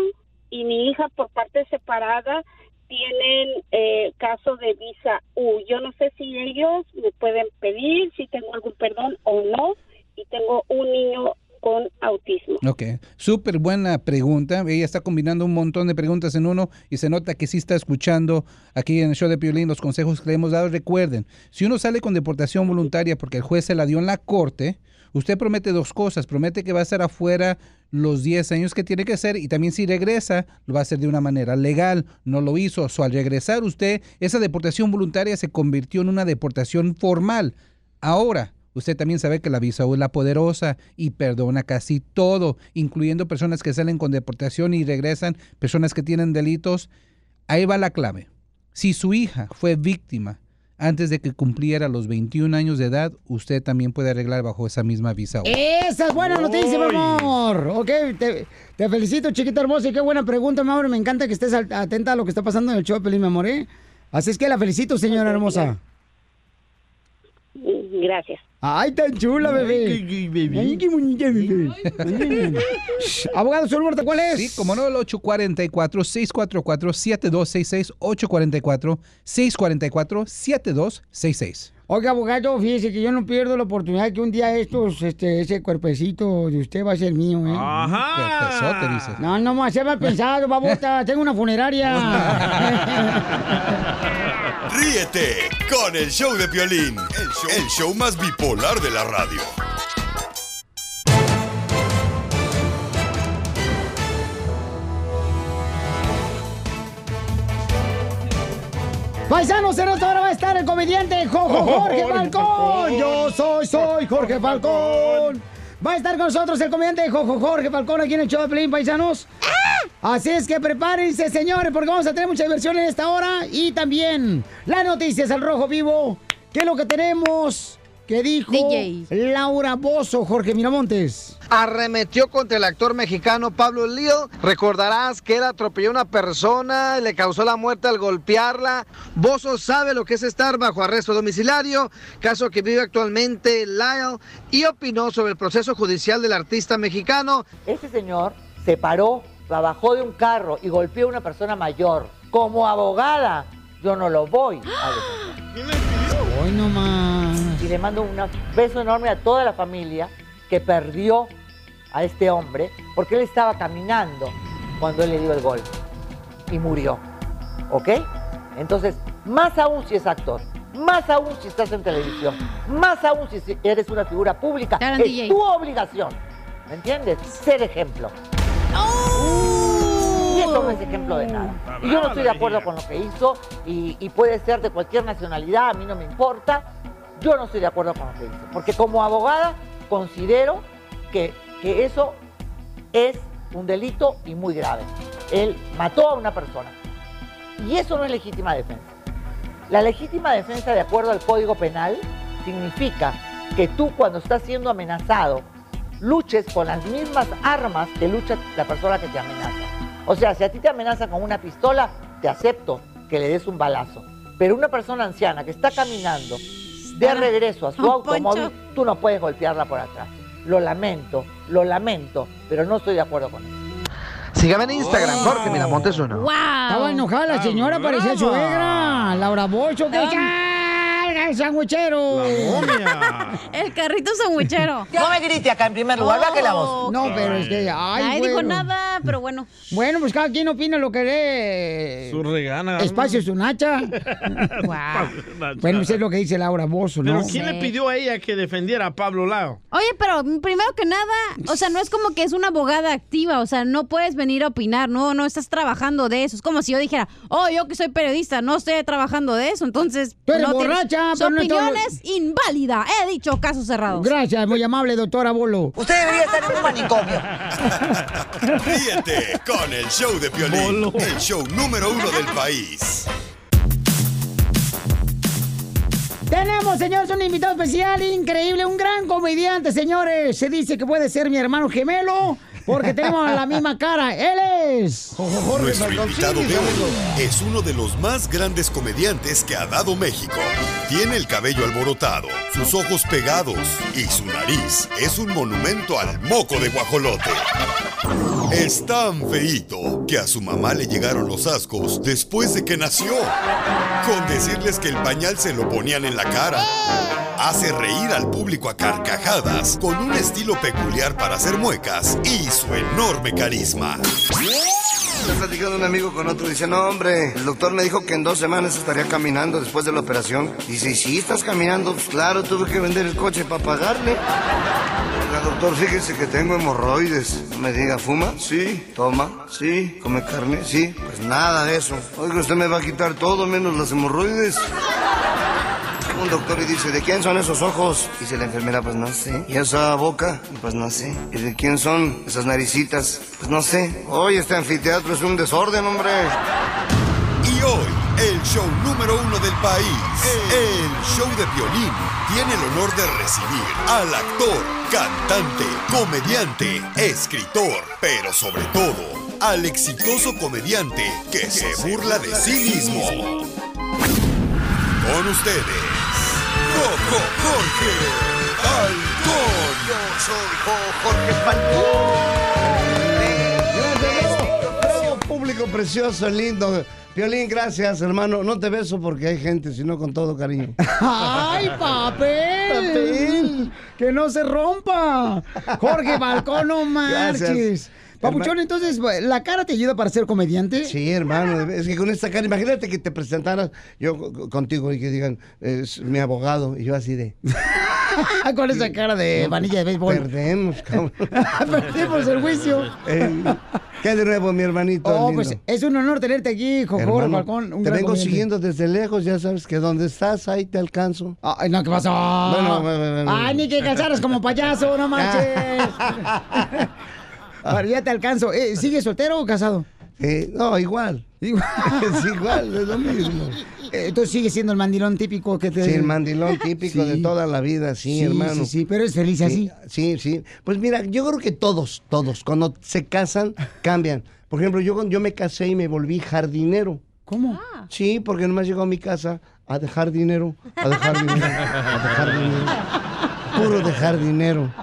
[SPEAKER 19] y mi hija por parte separada tienen eh, caso de visa U. Yo no sé si ellos me pueden pedir si tengo algún perdón o no. Y tengo un niño con autismo.
[SPEAKER 29] Ok, súper buena pregunta. Ella está combinando un montón de preguntas en uno y se nota que sí está escuchando aquí en el show de Piolín los consejos que le hemos dado. Recuerden, si uno sale con deportación voluntaria porque el juez se la dio en la corte, usted promete dos cosas. Promete que va a estar afuera los 10 años que tiene que hacer y también si regresa lo va a hacer de una manera legal. No lo hizo. So, al regresar usted, esa deportación voluntaria se convirtió en una deportación formal. Ahora, Usted también sabe que la visa U es la poderosa y perdona casi todo, incluyendo personas que salen con deportación y regresan, personas que tienen delitos. Ahí va la clave. Si su hija fue víctima antes de que cumpliera los 21 años de edad, usted también puede arreglar bajo esa misma visa U.
[SPEAKER 2] Esa es buena noticia, mi amor. Ok, te, te felicito, chiquita hermosa. Y qué buena pregunta, mi amor. Me encanta que estés atenta a lo que está pasando en el show, mi amor. ¿eh? Así es que la felicito, señora hermosa.
[SPEAKER 19] Gracias.
[SPEAKER 2] Ay, tan chula, bebé. Ay, qué bonita, bebé. Shh, Abogado, ¿su número cuál es?
[SPEAKER 29] Sí, como no, el 844-644-7266, 844-644-7266.
[SPEAKER 2] Oiga, abogado, fíjese que yo no pierdo la oportunidad que un día estos, este, ese cuerpecito de usted va a ser mío, ¿eh?
[SPEAKER 29] Ajá. Cuerpezote, dices.
[SPEAKER 2] No, no, más, se mal pensado, babota. Tengo una funeraria.
[SPEAKER 11] Ríete con el show de Piolín, el show, el show más bipolar de la radio.
[SPEAKER 2] Paisanos, en esta hora va a estar el comediante Jojo Jorge Falcón. Yo soy, soy Jorge Falcón. Va a estar con nosotros el comediante Jojo Jorge Falcón aquí en el show de Pelín, paisanos. Así es que prepárense, señores, porque vamos a tener mucha diversión en esta hora. Y también las noticias al rojo vivo. ¿Qué es lo que tenemos? ¿Qué dijo Laura Bozo, Jorge Miramontes?
[SPEAKER 7] Arremetió contra el actor mexicano Pablo Lío. Recordarás que él atropelló a una persona, le causó la muerte al golpearla. Bozo sabe lo que es estar bajo arresto domiciliario, caso que vive actualmente Lyle, y opinó sobre el proceso judicial del artista mexicano.
[SPEAKER 30] Este señor se paró, la bajó de un carro y golpeó a una persona mayor. Como abogada, yo no lo voy a defender.
[SPEAKER 2] Hoy no más.
[SPEAKER 30] Y le mando un beso enorme a toda la familia que perdió a este hombre porque él estaba caminando cuando él le dio el golpe y murió. ¿Ok? Entonces, más aún si es actor, más aún si estás en televisión, más aún si eres una figura pública, es
[SPEAKER 5] DJ.
[SPEAKER 30] tu obligación. ¿Me entiendes? Ser ejemplo. Y eso no es ejemplo de nada. Y yo no estoy de acuerdo con lo que hizo y, y puede ser de cualquier nacionalidad, a mí no me importa. Yo no estoy de acuerdo con lo que hizo. Porque como abogada considero que, que eso es un delito y muy grave. Él mató a una persona. Y eso no es legítima defensa. La legítima defensa, de acuerdo al Código Penal, significa que tú cuando estás siendo amenazado, luches con las mismas armas que lucha la persona que te amenaza. O sea, si a ti te amenazan con una pistola, te acepto que le des un balazo. Pero una persona anciana que está caminando de regreso a su automóvil,
[SPEAKER 5] Poncho.
[SPEAKER 30] tú no puedes golpearla por atrás. Lo lamento, lo lamento, pero no estoy de acuerdo con eso.
[SPEAKER 7] Sígame en Instagram, Jorge Miramontes uno.
[SPEAKER 2] Estaba enojada la señora, parecía suegra. Laura Bocho, que el sandwichero.
[SPEAKER 5] El carrito sandwichero.
[SPEAKER 30] No me grite acá en primer lugar, baje la voz.
[SPEAKER 2] No, pero es que, ay,
[SPEAKER 5] Nadie dijo
[SPEAKER 2] bueno.
[SPEAKER 5] nada, pero bueno.
[SPEAKER 2] Bueno, pues cada quien opina lo que lee.
[SPEAKER 4] Su regana.
[SPEAKER 2] Espacio su nacha. Bueno, pues es lo que dice Laura Bozo, ¿no?
[SPEAKER 4] Pero ¿quién le pidió a ella que defendiera a Pablo Lao?
[SPEAKER 5] Oye, pero primero que nada, o sea, no es como que es una abogada activa, o sea, no puedes venir a opinar, no, no estás trabajando de eso. Es como si yo dijera, oh, yo que soy periodista, no estoy trabajando de eso, entonces.
[SPEAKER 2] Tú eres
[SPEAKER 5] no tienes- Su
[SPEAKER 2] no
[SPEAKER 5] opinión
[SPEAKER 2] todo-
[SPEAKER 5] es inválida. He dicho casos cerrados.
[SPEAKER 2] Gracias, muy amable, doctora Bolo.
[SPEAKER 30] Usted debería estar en un manicomio.
[SPEAKER 11] Ríete con el show de Piolín, el show número uno del país.
[SPEAKER 2] Tenemos, señores, un invitado especial increíble, un gran comediante, señores. Se dice que puede ser mi hermano gemelo porque tenemos la misma cara. Él es.
[SPEAKER 11] Nuestro invitado de hoy es uno de los más grandes comediantes que ha dado México. Tiene el cabello alborotado, sus ojos pegados y su nariz es un monumento al moco de guajolote. Es tan feíto que a su mamá le llegaron los ascos después de que nació. Con decirles que el pañal se lo ponían en la cara. Hace reír al público a carcajadas con un estilo peculiar para hacer muecas y su enorme carisma.
[SPEAKER 31] Está platicando un amigo con otro. Dice, no, hombre, el doctor me dijo que en dos semanas estaría caminando después de la operación. Dice, ¿y si estás caminando? Pues claro, tuve que vender el coche para pagarle. Oiga, doctor, fíjese que tengo hemorroides. No me diga, ¿fuma? Sí. ¿Toma? Sí. ¿Come carne? Sí. Pues nada de eso. Oiga, usted me va a quitar todo menos las hemorroides. Un doctor y dice, ¿de quién son esos ojos? Dice la enfermera, pues no sé. ¿Y esa boca? Y Pues no sé. ¿Y de quién son esas naricitas? Pues no sé. Oye, este anfiteatro es un desorden, hombre.
[SPEAKER 11] Y hoy, el show número uno del país, el show de violín, tiene el honor de recibir al actor, cantante, comediante, escritor, pero sobre todo, al exitoso comediante que se burla de sí mismo. Con ustedes, Coco Jorge Falcón.
[SPEAKER 31] Yo soy Jorge
[SPEAKER 32] Bravo, público precioso, lindo. Violín, gracias, hermano. No te beso porque hay gente, sino con todo cariño.
[SPEAKER 2] ¡Ay, papel!
[SPEAKER 32] Papel.
[SPEAKER 2] ¡Que no se rompa! Jorge Balcón, no marches.
[SPEAKER 32] Gracias.
[SPEAKER 2] Papuchón, entonces, ¿la cara te ayuda para ser comediante?
[SPEAKER 31] Sí, hermano, es que con esta cara, imagínate que te presentaras yo co- contigo y que digan, es mi abogado, y yo así de...
[SPEAKER 2] con esa cara de vanilla de béisbol.
[SPEAKER 31] Perdemos, cabrón.
[SPEAKER 2] Perdimos el juicio.
[SPEAKER 31] Eh, ¿Qué de nuevo, mi hermanito?
[SPEAKER 2] Oh,
[SPEAKER 31] lindo?
[SPEAKER 2] pues es un honor tenerte aquí, Jojo
[SPEAKER 31] Hermano,
[SPEAKER 2] Falcón. Un
[SPEAKER 31] te vengo
[SPEAKER 2] comediante.
[SPEAKER 31] siguiendo desde lejos, ya sabes que donde estás, ahí te alcanzo.
[SPEAKER 2] Ay, no, ¿qué pasó?
[SPEAKER 31] Bueno, bueno, bueno.
[SPEAKER 2] Ay, ni que casaras como payaso, no manches. Para ya te alcanzo. Eh, ¿Sigues soltero o casado?
[SPEAKER 31] Eh, no, igual.
[SPEAKER 2] Igual.
[SPEAKER 31] es igual, es lo mismo.
[SPEAKER 2] Eh, Entonces sigue siendo el mandilón típico que te...
[SPEAKER 31] Sí, el mandilón típico
[SPEAKER 2] Sí.
[SPEAKER 31] de toda la vida, sí,
[SPEAKER 2] Sí,
[SPEAKER 31] hermano.
[SPEAKER 2] sí, sí, pero es feliz
[SPEAKER 31] Sí,
[SPEAKER 2] así.
[SPEAKER 31] Sí, sí. Pues mira, yo creo que todos, todos, cuando se casan, cambian. Por ejemplo, yo, cuando- yo me casé y me volví jardinero.
[SPEAKER 2] ¿Cómo?
[SPEAKER 31] Sí, porque nomás llegó a mi casa a dejar dinero, a dejar dinero, a dejar dinero. Puro dejar dinero.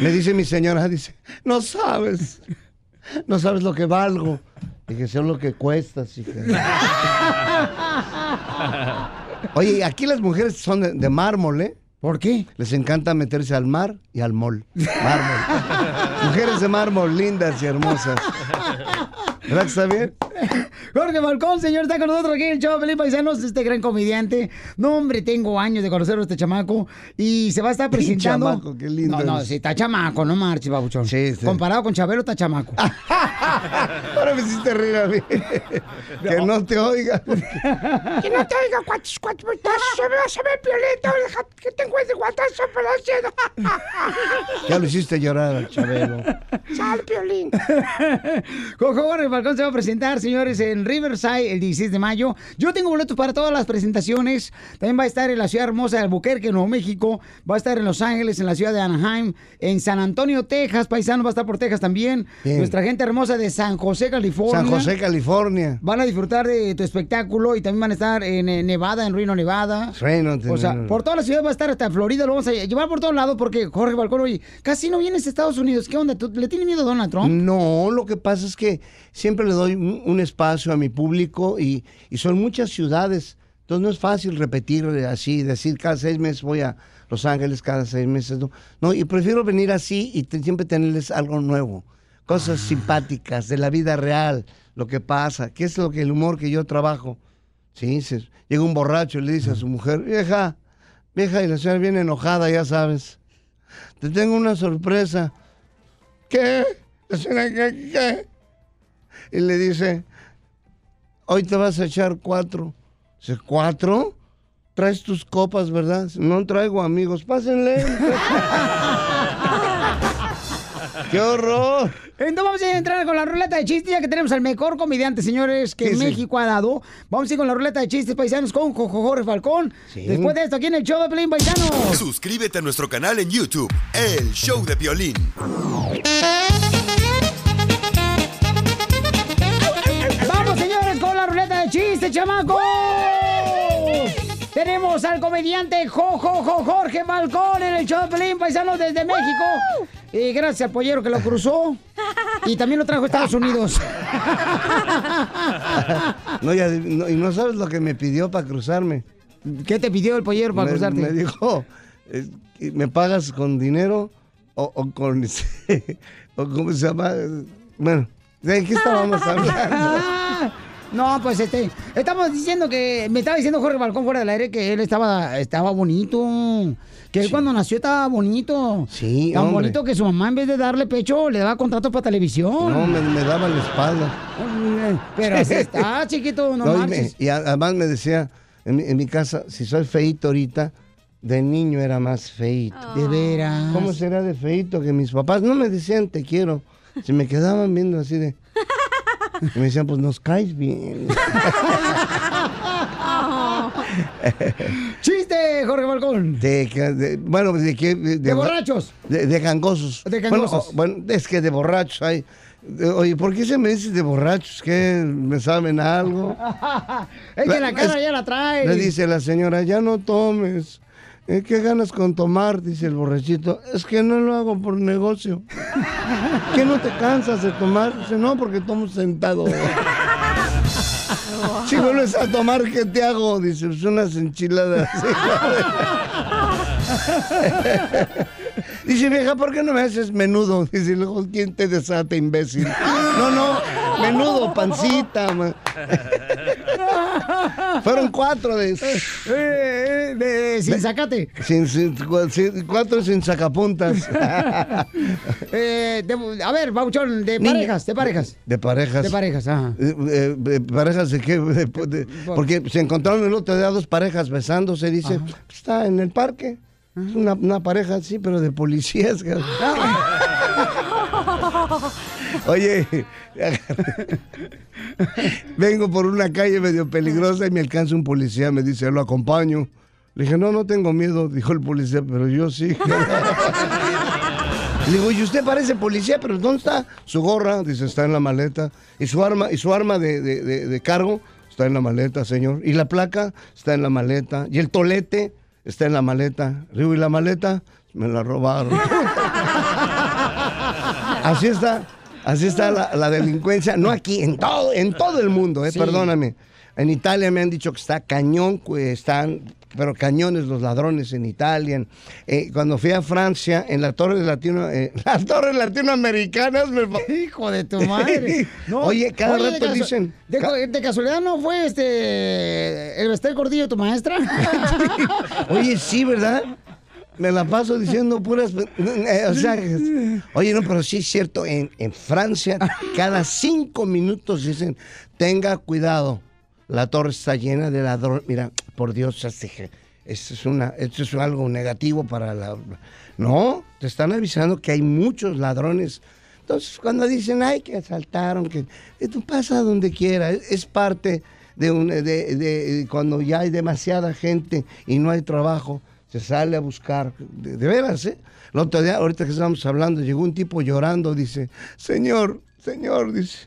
[SPEAKER 31] Me dice mi señora, dice, no sabes, no sabes lo que valgo. Dije, sé lo que cuestas, hija. Oye, aquí las mujeres son de, de mármol, ¿eh?
[SPEAKER 2] ¿Por qué?
[SPEAKER 31] Les encanta meterse al mar y al mol. Mármol. mujeres de mármol, lindas y hermosas. ¿Verdad que está bien?
[SPEAKER 2] Jorge Falcón, señor, está con nosotros aquí en el show, Felipe Paisanos, este gran comediante. No, hombre, tengo años de conocer a este chamaco y se va a estar presentando.
[SPEAKER 31] chamaco, qué lindo
[SPEAKER 2] No, no, sí, está chamaco, no marches, babuchón.
[SPEAKER 31] Sí, sí.
[SPEAKER 2] Comparado con Chabelo, está chamaco.
[SPEAKER 31] Ahora me hiciste reír a mí. que no te oiga.
[SPEAKER 33] Que no te oiga cuántos putazos se me vas a violento, deja que te encuentre guatazo para hacer.
[SPEAKER 31] Ya lo hiciste llorar al Chabelo.
[SPEAKER 33] Sal, Piolín.
[SPEAKER 2] Jorge Falcón se va a presentar, señores, en Riverside el 16 de mayo. Yo tengo boletos para todas las presentaciones. También va a estar en la ciudad hermosa de Albuquerque, Nuevo México. Va a estar en Los Ángeles, en la ciudad de Anaheim, en San Antonio, Texas. Paisano va a estar por Texas también.
[SPEAKER 31] Bien.
[SPEAKER 2] Nuestra gente hermosa de San José, California.
[SPEAKER 31] San José, California.
[SPEAKER 2] Van a disfrutar de tu espectáculo y también van a estar en eh, Nevada, en Reno, Nevada.
[SPEAKER 31] Reno,
[SPEAKER 2] O sea, por toda la ciudad va a estar hasta Florida, lo vamos a llevar por todos lados porque Jorge Balcón, oye, casi no vienes a Estados Unidos. ¿Qué onda? ¿Tú le tienes miedo a Donald Trump?
[SPEAKER 31] No, lo que pasa es que siempre le doy un, un espacio a mi público y, y son muchas ciudades. Entonces no es fácil repetir así, decir cada seis meses voy a Los Ángeles, cada seis meses. No, no y prefiero venir así y te- siempre tenerles algo nuevo. Cosas simpáticas de la vida real, lo que pasa, qué es lo que el humor que yo trabajo. Sí, se- llega un borracho y le dice a su mujer, vieja, vieja, y la señora viene enojada, ya sabes. Te tengo una sorpresa. ¿Qué? La señora, ¿qué? qué? Y le dice, hoy te vas a echar cuatro. Dice, ¿cuatro? Traes tus copas, ¿verdad? No traigo amigos, pásenle. ¡Qué horror!
[SPEAKER 2] Entonces vamos a entrar con la ruleta de chistes, ya que tenemos al mejor comediante, señores, que
[SPEAKER 31] Sí, sí.
[SPEAKER 2] México ha dado. Vamos a ir con la ruleta de chistes paisanos con Jojo Jorge Falcón.
[SPEAKER 11] Sí.
[SPEAKER 2] Después de esto, aquí en el show de Pelín Paisano.
[SPEAKER 11] Suscríbete a nuestro canal en YouTube, El Show de Violín.
[SPEAKER 2] Chistes, chamacos. Tenemos al comediante Jojo Jo, Jorge Falcón en el show de Paisano desde México. Y gracias al pollero que lo cruzó. Y también lo trajo a Estados Unidos.
[SPEAKER 31] No, ya- no, y no sabes lo que me pidió para cruzarme.
[SPEAKER 2] ¿Qué te pidió el pollero para
[SPEAKER 31] me,
[SPEAKER 2] cruzarte?
[SPEAKER 31] Me dijo, ¿me pagas con dinero o, o con... o cómo se llama? Bueno, ¿de qué estábamos hablando?
[SPEAKER 2] No, pues este, estamos diciendo que, me estaba diciendo Jorge Balcón fuera del aire que él estaba, estaba bonito, que él cuando nació estaba bonito.
[SPEAKER 31] Sí,
[SPEAKER 2] Tan
[SPEAKER 31] hombre.
[SPEAKER 2] bonito que su mamá en vez de darle pecho le daba contratos para televisión.
[SPEAKER 31] No, me, me daba la espalda.
[SPEAKER 2] Pero así está, chiquito, no,
[SPEAKER 31] No, y, me- además me decía, en mi, en mi casa, si soy feito ahorita, de niño era más feito.
[SPEAKER 2] De veras.
[SPEAKER 31] ¿Cómo será de feito que mis papás no me decían te quiero? Se me quedaban viendo así de... Y me decían, pues nos caes bien.
[SPEAKER 2] ¡Chiste, Jorge Balcón!
[SPEAKER 31] De, de- bueno, de que... De,
[SPEAKER 2] De borrachos.
[SPEAKER 31] De, de gangosos.
[SPEAKER 2] De gangosos.
[SPEAKER 31] Bueno, o- bueno, es que de borrachos hay... Oye, ¿por qué se me dice de borrachos? ¿Que me saben algo?
[SPEAKER 2] es que la cara
[SPEAKER 31] es-
[SPEAKER 2] ya la trae.
[SPEAKER 31] Le dice la señora, ya no tomes. Eh, ¿Qué ganas con tomar? Dice el borrachito. Es que no lo hago por negocio. ¿Qué no te cansas de tomar? Dice, no, porque tomo sentado. Si vuelves a tomar, ¿qué te hago? Dice, unas enchiladas. Dice, vieja, ¿por qué no me haces menudo? Dice, luego, ¿quién te desata, imbécil? No, no, menudo, pancita. ma. Fueron cuatro de...
[SPEAKER 2] Eh, de- sin sacate.
[SPEAKER 31] Sin, sin- cu- sin- cuatro sin sacapuntas.
[SPEAKER 2] Eh, de- a ver, Bauchón, de
[SPEAKER 31] Niña.
[SPEAKER 2] parejas, de parejas.
[SPEAKER 31] De parejas.
[SPEAKER 2] De parejas, ajá.
[SPEAKER 31] Eh, eh, parejas de qué? Porque se encontraron el otro día dos parejas besándose, dice, está en el parque. Una, una pareja, sí, pero de policías. Oye, vengo por una calle medio peligrosa y me alcanza un policía, me dice, lo acompaño. Le dije, no, no tengo miedo, dijo el policía, pero yo sí. Le digo, y usted parece policía, pero ¿dónde está su gorra? Dice, está en la maleta. Y su arma, y su arma de, de- de- de cargo está en la maleta, señor. Y la placa está en la maleta. Y el tolete está en la maleta. Le Digo, ¿y la maleta? Me la robaron. así está, así está la, la delincuencia. No aquí, en todo, en todo el mundo, eh,
[SPEAKER 2] Sí.
[SPEAKER 31] perdóname. En Italia me han dicho que está cañón, que están, pero cañones los ladrones en Italia. Eh, cuando fui a Francia, en la torre latino, eh, las torres latinoamericanas me...
[SPEAKER 2] Hijo de tu madre. No.
[SPEAKER 31] Oye, cada
[SPEAKER 2] Oye, de
[SPEAKER 31] rato
[SPEAKER 2] casu-
[SPEAKER 31] dicen...
[SPEAKER 2] De,
[SPEAKER 31] ca-
[SPEAKER 2] de casualidad no fue este el Vestel Gordillo tu maestra?
[SPEAKER 31] Oye, sí, ¿verdad? Me la paso diciendo puras... eh, o sea, oye, no, pero sí es cierto, en, en Francia cada cinco minutos dicen, tenga cuidado, la torre está llena de ladrones. Mira, por Dios, esto es, una, esto es algo negativo para la... No, te están avisando que hay muchos ladrones. Entonces, cuando dicen, ay, que asaltaron, que esto pasa donde quiera, es, es parte de, un, de, de- cuando ya hay demasiada gente y no hay trabajo, se sale a buscar, de, veras, ¿eh? El otro día, ahorita que estábamos hablando, llegó un tipo llorando, dice, señor, señor, dice,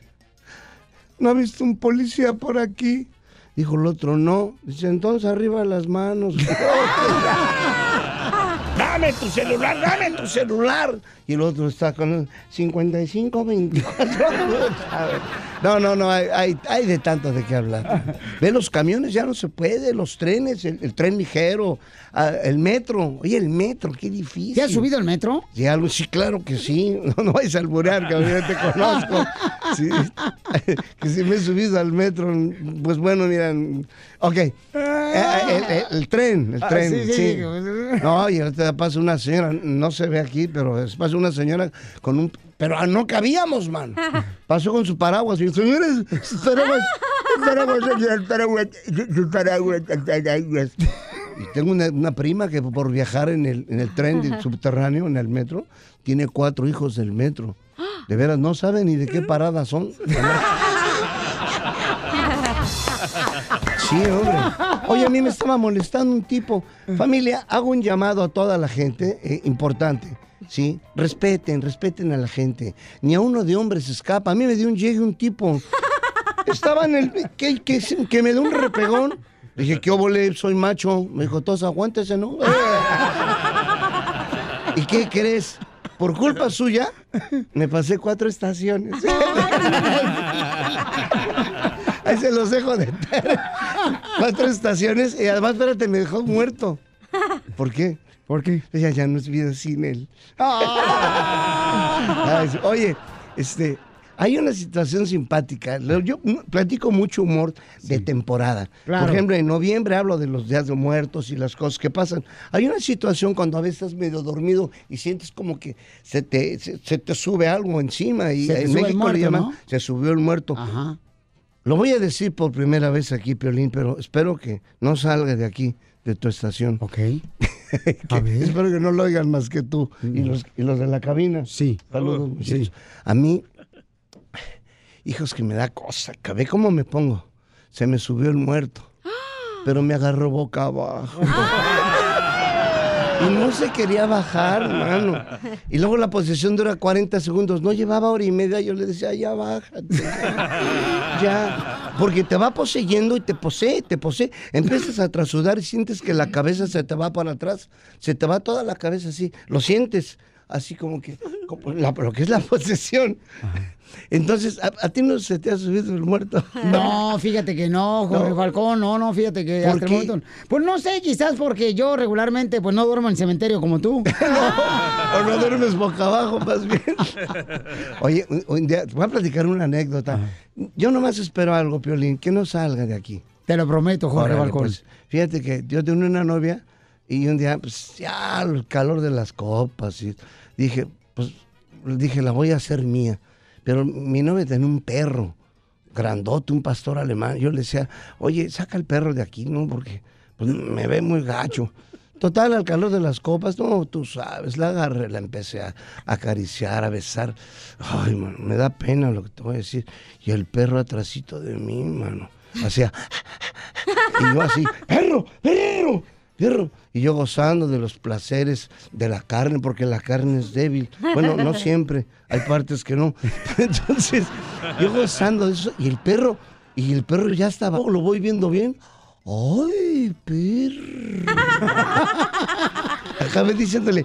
[SPEAKER 31] ¿no ha visto un policía por aquí? Dijo el otro, no. Dice, entonces arriba las manos. dame tu celular, dame tu celular. Y el otro está con el 55, 24. No, no, no, hay, hay, hay de tanto de qué hablar. Ve, los camiones ya no se puede, los trenes, el, el tren ligero, ah, el metro. Oye, el metro, qué difícil.
[SPEAKER 2] ¿Ya has subido al metro?
[SPEAKER 31] Sí, claro que sí. No, no vayas a alburear, cabrón, ya te conozco. Sí. que si me he subido al metro, pues bueno, miran. Ok. Eh, el, el- el tren, el
[SPEAKER 2] Ah,
[SPEAKER 31] tren,
[SPEAKER 2] sí,
[SPEAKER 31] sí.
[SPEAKER 2] sí.
[SPEAKER 31] No, y ahorita pasa una señora, no se ve aquí, pero pasa una señora con un... Pero ah, no cabíamos, man. Pasó con su paraguas y señores, su paraguas, su paraguas, paraguas, su paraguas, paraguas. Y tengo una, una prima que por viajar en el, en el tren de- subterráneo, en el metro, tiene cuatro hijos del metro. De veras, no saben ni de qué parada son. Sí, hombre. Oye, a mí me estaba molestando un tipo. Familia, hago un llamado a toda la gente eh, importante. ¿Sí? Respeten, respeten a la gente. Ni a uno de hombres se escapa. A mí me dio un llegue un tipo. Estaba en el. que, que, que me dio un repegón. Dije, ¿qué obole? Soy macho. Me dijo, todos aguántese, ¿no? ¿Y qué crees? Por culpa suya, me pasé cuatro estaciones. Ahí se los dejo de Cuatro estaciones y además, espérate, me dejó muerto. ¿Por qué?
[SPEAKER 2] ¿Por qué?
[SPEAKER 31] Ella ya no es vida sin él. Sí. Oye, este, hay una situación simpática. Yo platico mucho humor de temporada.
[SPEAKER 2] Claro.
[SPEAKER 31] Por ejemplo, en noviembre hablo de los días de muertos y las cosas que pasan. Hay una situación cuando a veces estás medio dormido y sientes como que se te, se, se te sube algo encima y en México
[SPEAKER 2] muerto,
[SPEAKER 31] le llaman
[SPEAKER 2] ¿no?
[SPEAKER 31] se subió el muerto.
[SPEAKER 2] Ajá.
[SPEAKER 31] Lo voy a decir por primera vez aquí, Piolín, pero espero que no salga de aquí, de tu estación.
[SPEAKER 2] Ok.
[SPEAKER 31] Espero que no lo oigan más que tú y, los, y los de la cabina.
[SPEAKER 2] Sí.
[SPEAKER 31] Saludos, muchachos. A mí, hijos, que me da cosa. ¿Ve cómo me pongo? Se me subió el muerto, pero me agarró boca abajo. Y no se quería bajar, mano. Y luego la posición dura 40 segundos. No llevaba hora y media. Yo le decía, ya bájate. Ya. Porque te va poseyendo y te posee, te posee. Empiezas a trasudar y sientes que la cabeza se te va para atrás. Se te va toda la cabeza así. Lo sientes. Así como que, como la- lo que es la posesión. Entonces, ¿a, a ti no se te ha subido el muerto?
[SPEAKER 2] No, fíjate que no, Jorge
[SPEAKER 31] No.
[SPEAKER 2] Falcón, no, no, fíjate que
[SPEAKER 31] ¿Por
[SPEAKER 2] hasta el
[SPEAKER 31] qué?
[SPEAKER 2] momento- Pues no sé, quizás porque yo regularmente pues no duermo en el cementerio como tú.
[SPEAKER 31] o no duermes boca abajo, más bien. Oye, un, un día, te voy a platicar una anécdota. Yo nomás espero algo, Piolín, que no salga de aquí.
[SPEAKER 2] Te lo prometo, Jorge
[SPEAKER 31] Órale,
[SPEAKER 2] Balcón.
[SPEAKER 31] pues, fíjate que yo tenía una novia y un día, pues ya el calor de las copas y dije, pues dije, la voy a hacer mía. Pero mi novia tenía un perro grandote, un pastor alemán. Yo le decía, oye, saca el perro de aquí, ¿no? Porque pues, me ve muy gacho. Total, al calor de las copas, no, tú sabes, la agarré, la empecé a, acariciar, a besar. Ay, mano, me da pena lo que te voy a decir. Y el perro atrasito de mí, mano, hacía... Y yo así, perro, perro. Y yo gozando de los placeres de la carne, porque la carne es débil. Bueno, no siempre, hay partes que no. Entonces, yo gozando de eso. Y el perro, y el perro ya estaba, lo voy viendo bien. ¡Ay, perro! Acabé diciéndole,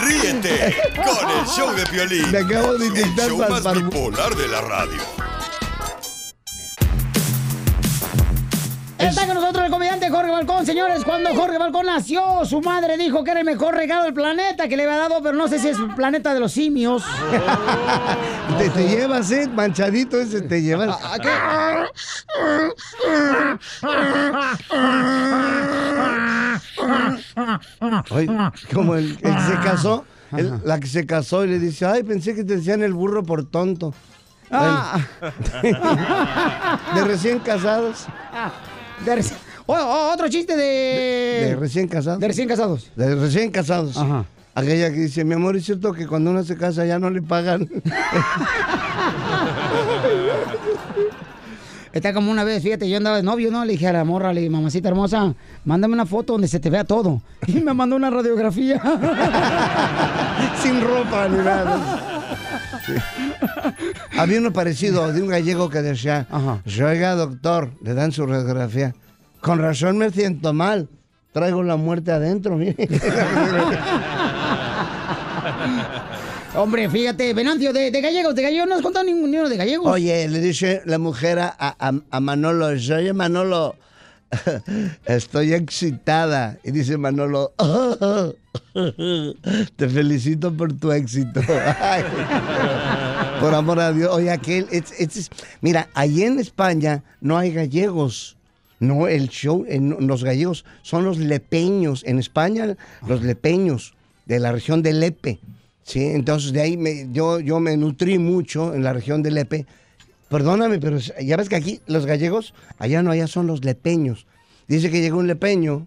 [SPEAKER 11] Ríete con el show de Piolín.
[SPEAKER 31] Me acabo de
[SPEAKER 11] El
[SPEAKER 31] inyectar
[SPEAKER 11] show más bipolar de la radio.
[SPEAKER 2] Está con nosotros el comediante Jorge Balcón, señores. Cuando Jorge Balcón nació, su madre dijo que era el mejor regalo del planeta que le había dado, pero no sé si es el planeta de los simios.
[SPEAKER 31] te, te llevas, ¿eh? Manchadito ese, te llevas. Ay, como el, el que se casó, el- la que se casó y le dice, ay, pensé que te decían el burro por tonto.
[SPEAKER 2] Ah.
[SPEAKER 31] De recién casados.
[SPEAKER 2] De reci- Oh, oh, otro chiste de...
[SPEAKER 31] De recién casados.
[SPEAKER 2] De recién casados.
[SPEAKER 31] De recién casados. Aquella que dice, mi amor, es cierto que cuando uno se casa ya no le pagan.
[SPEAKER 2] Está como una vez, fíjate, yo andaba de novio, ¿no? Le dije a la morra, le dije, mamacita hermosa, mándame una foto donde se te vea todo. Y me mandó una radiografía.
[SPEAKER 31] Sin ropa ni nada. Había uno parecido de un gallego que decía, oiga doctor, le dan su radiografía. Con razón me siento mal. Traigo la muerte adentro, mire.
[SPEAKER 2] Hombre, fíjate, Venancio, de, de gallegos, de gallegos, no has contado ningún ninguno de gallegos.
[SPEAKER 31] Oye, le dice la mujer a, a- a Manolo, oye Manolo, estoy excitada. Y dice Manolo, te felicito por tu éxito. Por amor a Dios. Oye, aquel, it's- mira, allí en España no hay gallegos. No, el show, en, los gallegos son los lepeños. En España, los lepeños de la región de Lepe. Sí, entonces de ahí me, yo, yo me nutrí mucho en la región de Lepe. Perdóname, pero ya ves que aquí los gallegos, allá no, allá son los lepeños. Dice que llegó un lepeño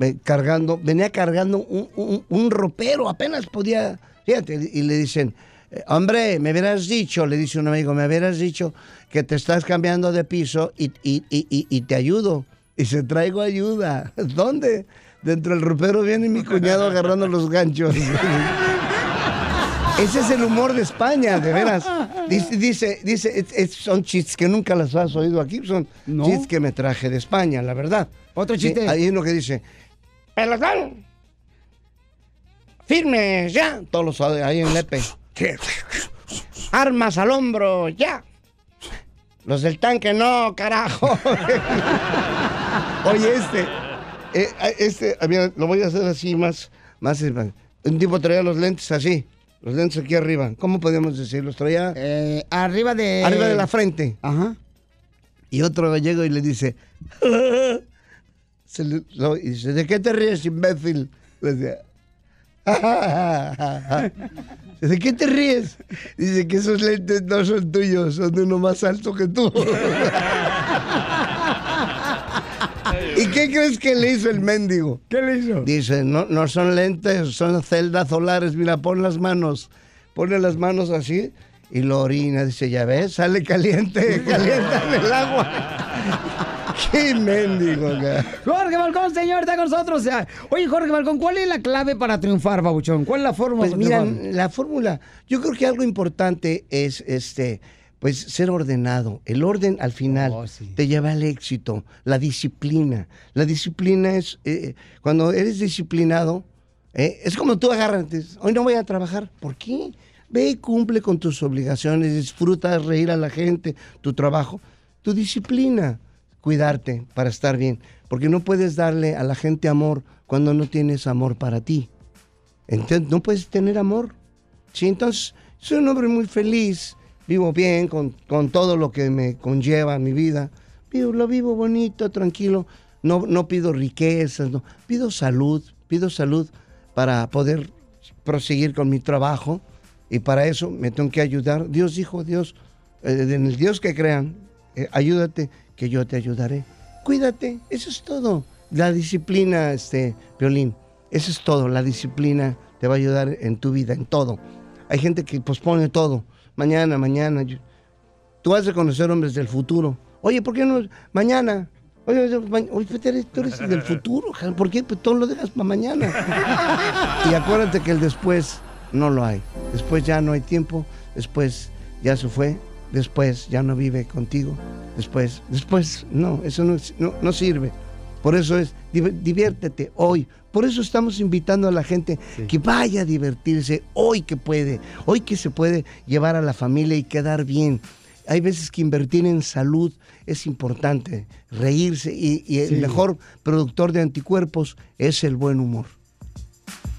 [SPEAKER 31] eh, cargando, venía cargando un, un- un ropero, apenas podía, fíjate, y le dicen, eh, hombre, me hubieras dicho, le dice un amigo, me hubieras dicho que te estás cambiando de piso y, y- y- y- y te ayudo. Y se traigo ayuda. ¿Dónde? Dentro del ropero viene mi cuñado agarrando los ganchos. Ese es el humor de España, de veras. Dice, dice, dice es- es- son chistes que nunca las has oído aquí, son chistes que me traje de España, la verdad.
[SPEAKER 2] Otro
[SPEAKER 31] Sí,
[SPEAKER 2] chiste.
[SPEAKER 31] hay uno que dice, pelotón, firme, ya. Todos los ahí en Lepe. Armas al hombro, ya. Los del tanque, no, carajo. Oye, este, eh, este, mira, lo voy a hacer así más, más. Un tipo traía los lentes así, los lentes aquí arriba. ¿Cómo podemos decir? Los traía
[SPEAKER 2] arriba de...
[SPEAKER 31] arriba de la frente.
[SPEAKER 2] Ajá.
[SPEAKER 31] Y otro gallego y le dice, se le- lo- y dice, ¿de qué te ríes, imbécil? Le decía, ¿de qué te ríes? Dice que esos lentes no son tuyos, son de uno más alto que tú. ¿Y qué crees que le hizo el mendigo?
[SPEAKER 2] ¿Qué le hizo?
[SPEAKER 31] Dice, no, no son lentes, son celdas solares. Mira, pon las manos. Pone las manos así y lo orina. Dice, ya ves, sale caliente, caliente en el agua. ¡Qué mendigo! ca-
[SPEAKER 2] Jorge Balcón, señor, está con nosotros. Sea, Oye, Jorge Balcón, ¿cuál es la clave para triunfar, Babuchón? ¿Cuál es la fórmula
[SPEAKER 31] Pues mira, la fórmula, yo creo que algo importante es este, pues ser ordenado. El orden al final te lleva al éxito, la disciplina. La disciplina es, eh, cuando eres disciplinado, eh, es como tú agarras, hoy no voy a trabajar. ¿Por qué? Ve y cumple con tus obligaciones, disfruta reír a la gente, tu trabajo, tu disciplina, cuidarte para estar bien. Porque no puedes darle a la gente amor cuando no tienes amor para ti. Entonces, no puedes tener amor. Sí, entonces, soy un hombre muy feliz, vivo bien con, con todo lo que me conlleva mi vida. Vivo, lo vivo bonito, tranquilo. No, no pido riquezas, no. pido salud, pido salud para poder proseguir con mi trabajo y para eso me tengo que ayudar. Dios dijo, Dios, eh, en el Dios que crean, eh, ayúdate, que yo te ayudaré. Cuídate, eso es todo. La disciplina, este, Violín, eso es todo. La disciplina te va a ayudar en tu vida, en todo. Hay gente que pospone todo. Mañana, mañana. Tú vas a conocer hombres del futuro. Oye, ¿por qué no? Mañana. Oye, oye, pues, tú eres del futuro. ¿Por qué? Pues todo lo dejas para mañana. y acuérdate que el después no lo hay. Después ya no hay tiempo. Después ya se fue. Después ya no vive contigo. Después, después, no, eso no, no, no sirve. Por eso es, div- diviértete hoy. Por eso estamos invitando a la gente que vaya a divertirse hoy que puede, hoy que se puede llevar a la familia y quedar bien. Hay veces que invertir en salud es importante, reírse y, y el
[SPEAKER 2] Sí.
[SPEAKER 31] mejor productor de anticuerpos es el buen humor.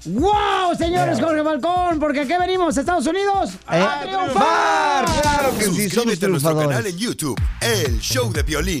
[SPEAKER 2] ¡Wow, señores, Jorge Balcón! Porque aquí venimos, Estados Unidos, a triunfar.
[SPEAKER 31] Claro que sí, somos
[SPEAKER 11] Suscríbete a nuestro canal
[SPEAKER 31] triunfadores.
[SPEAKER 11] en YouTube, El Show de Violín.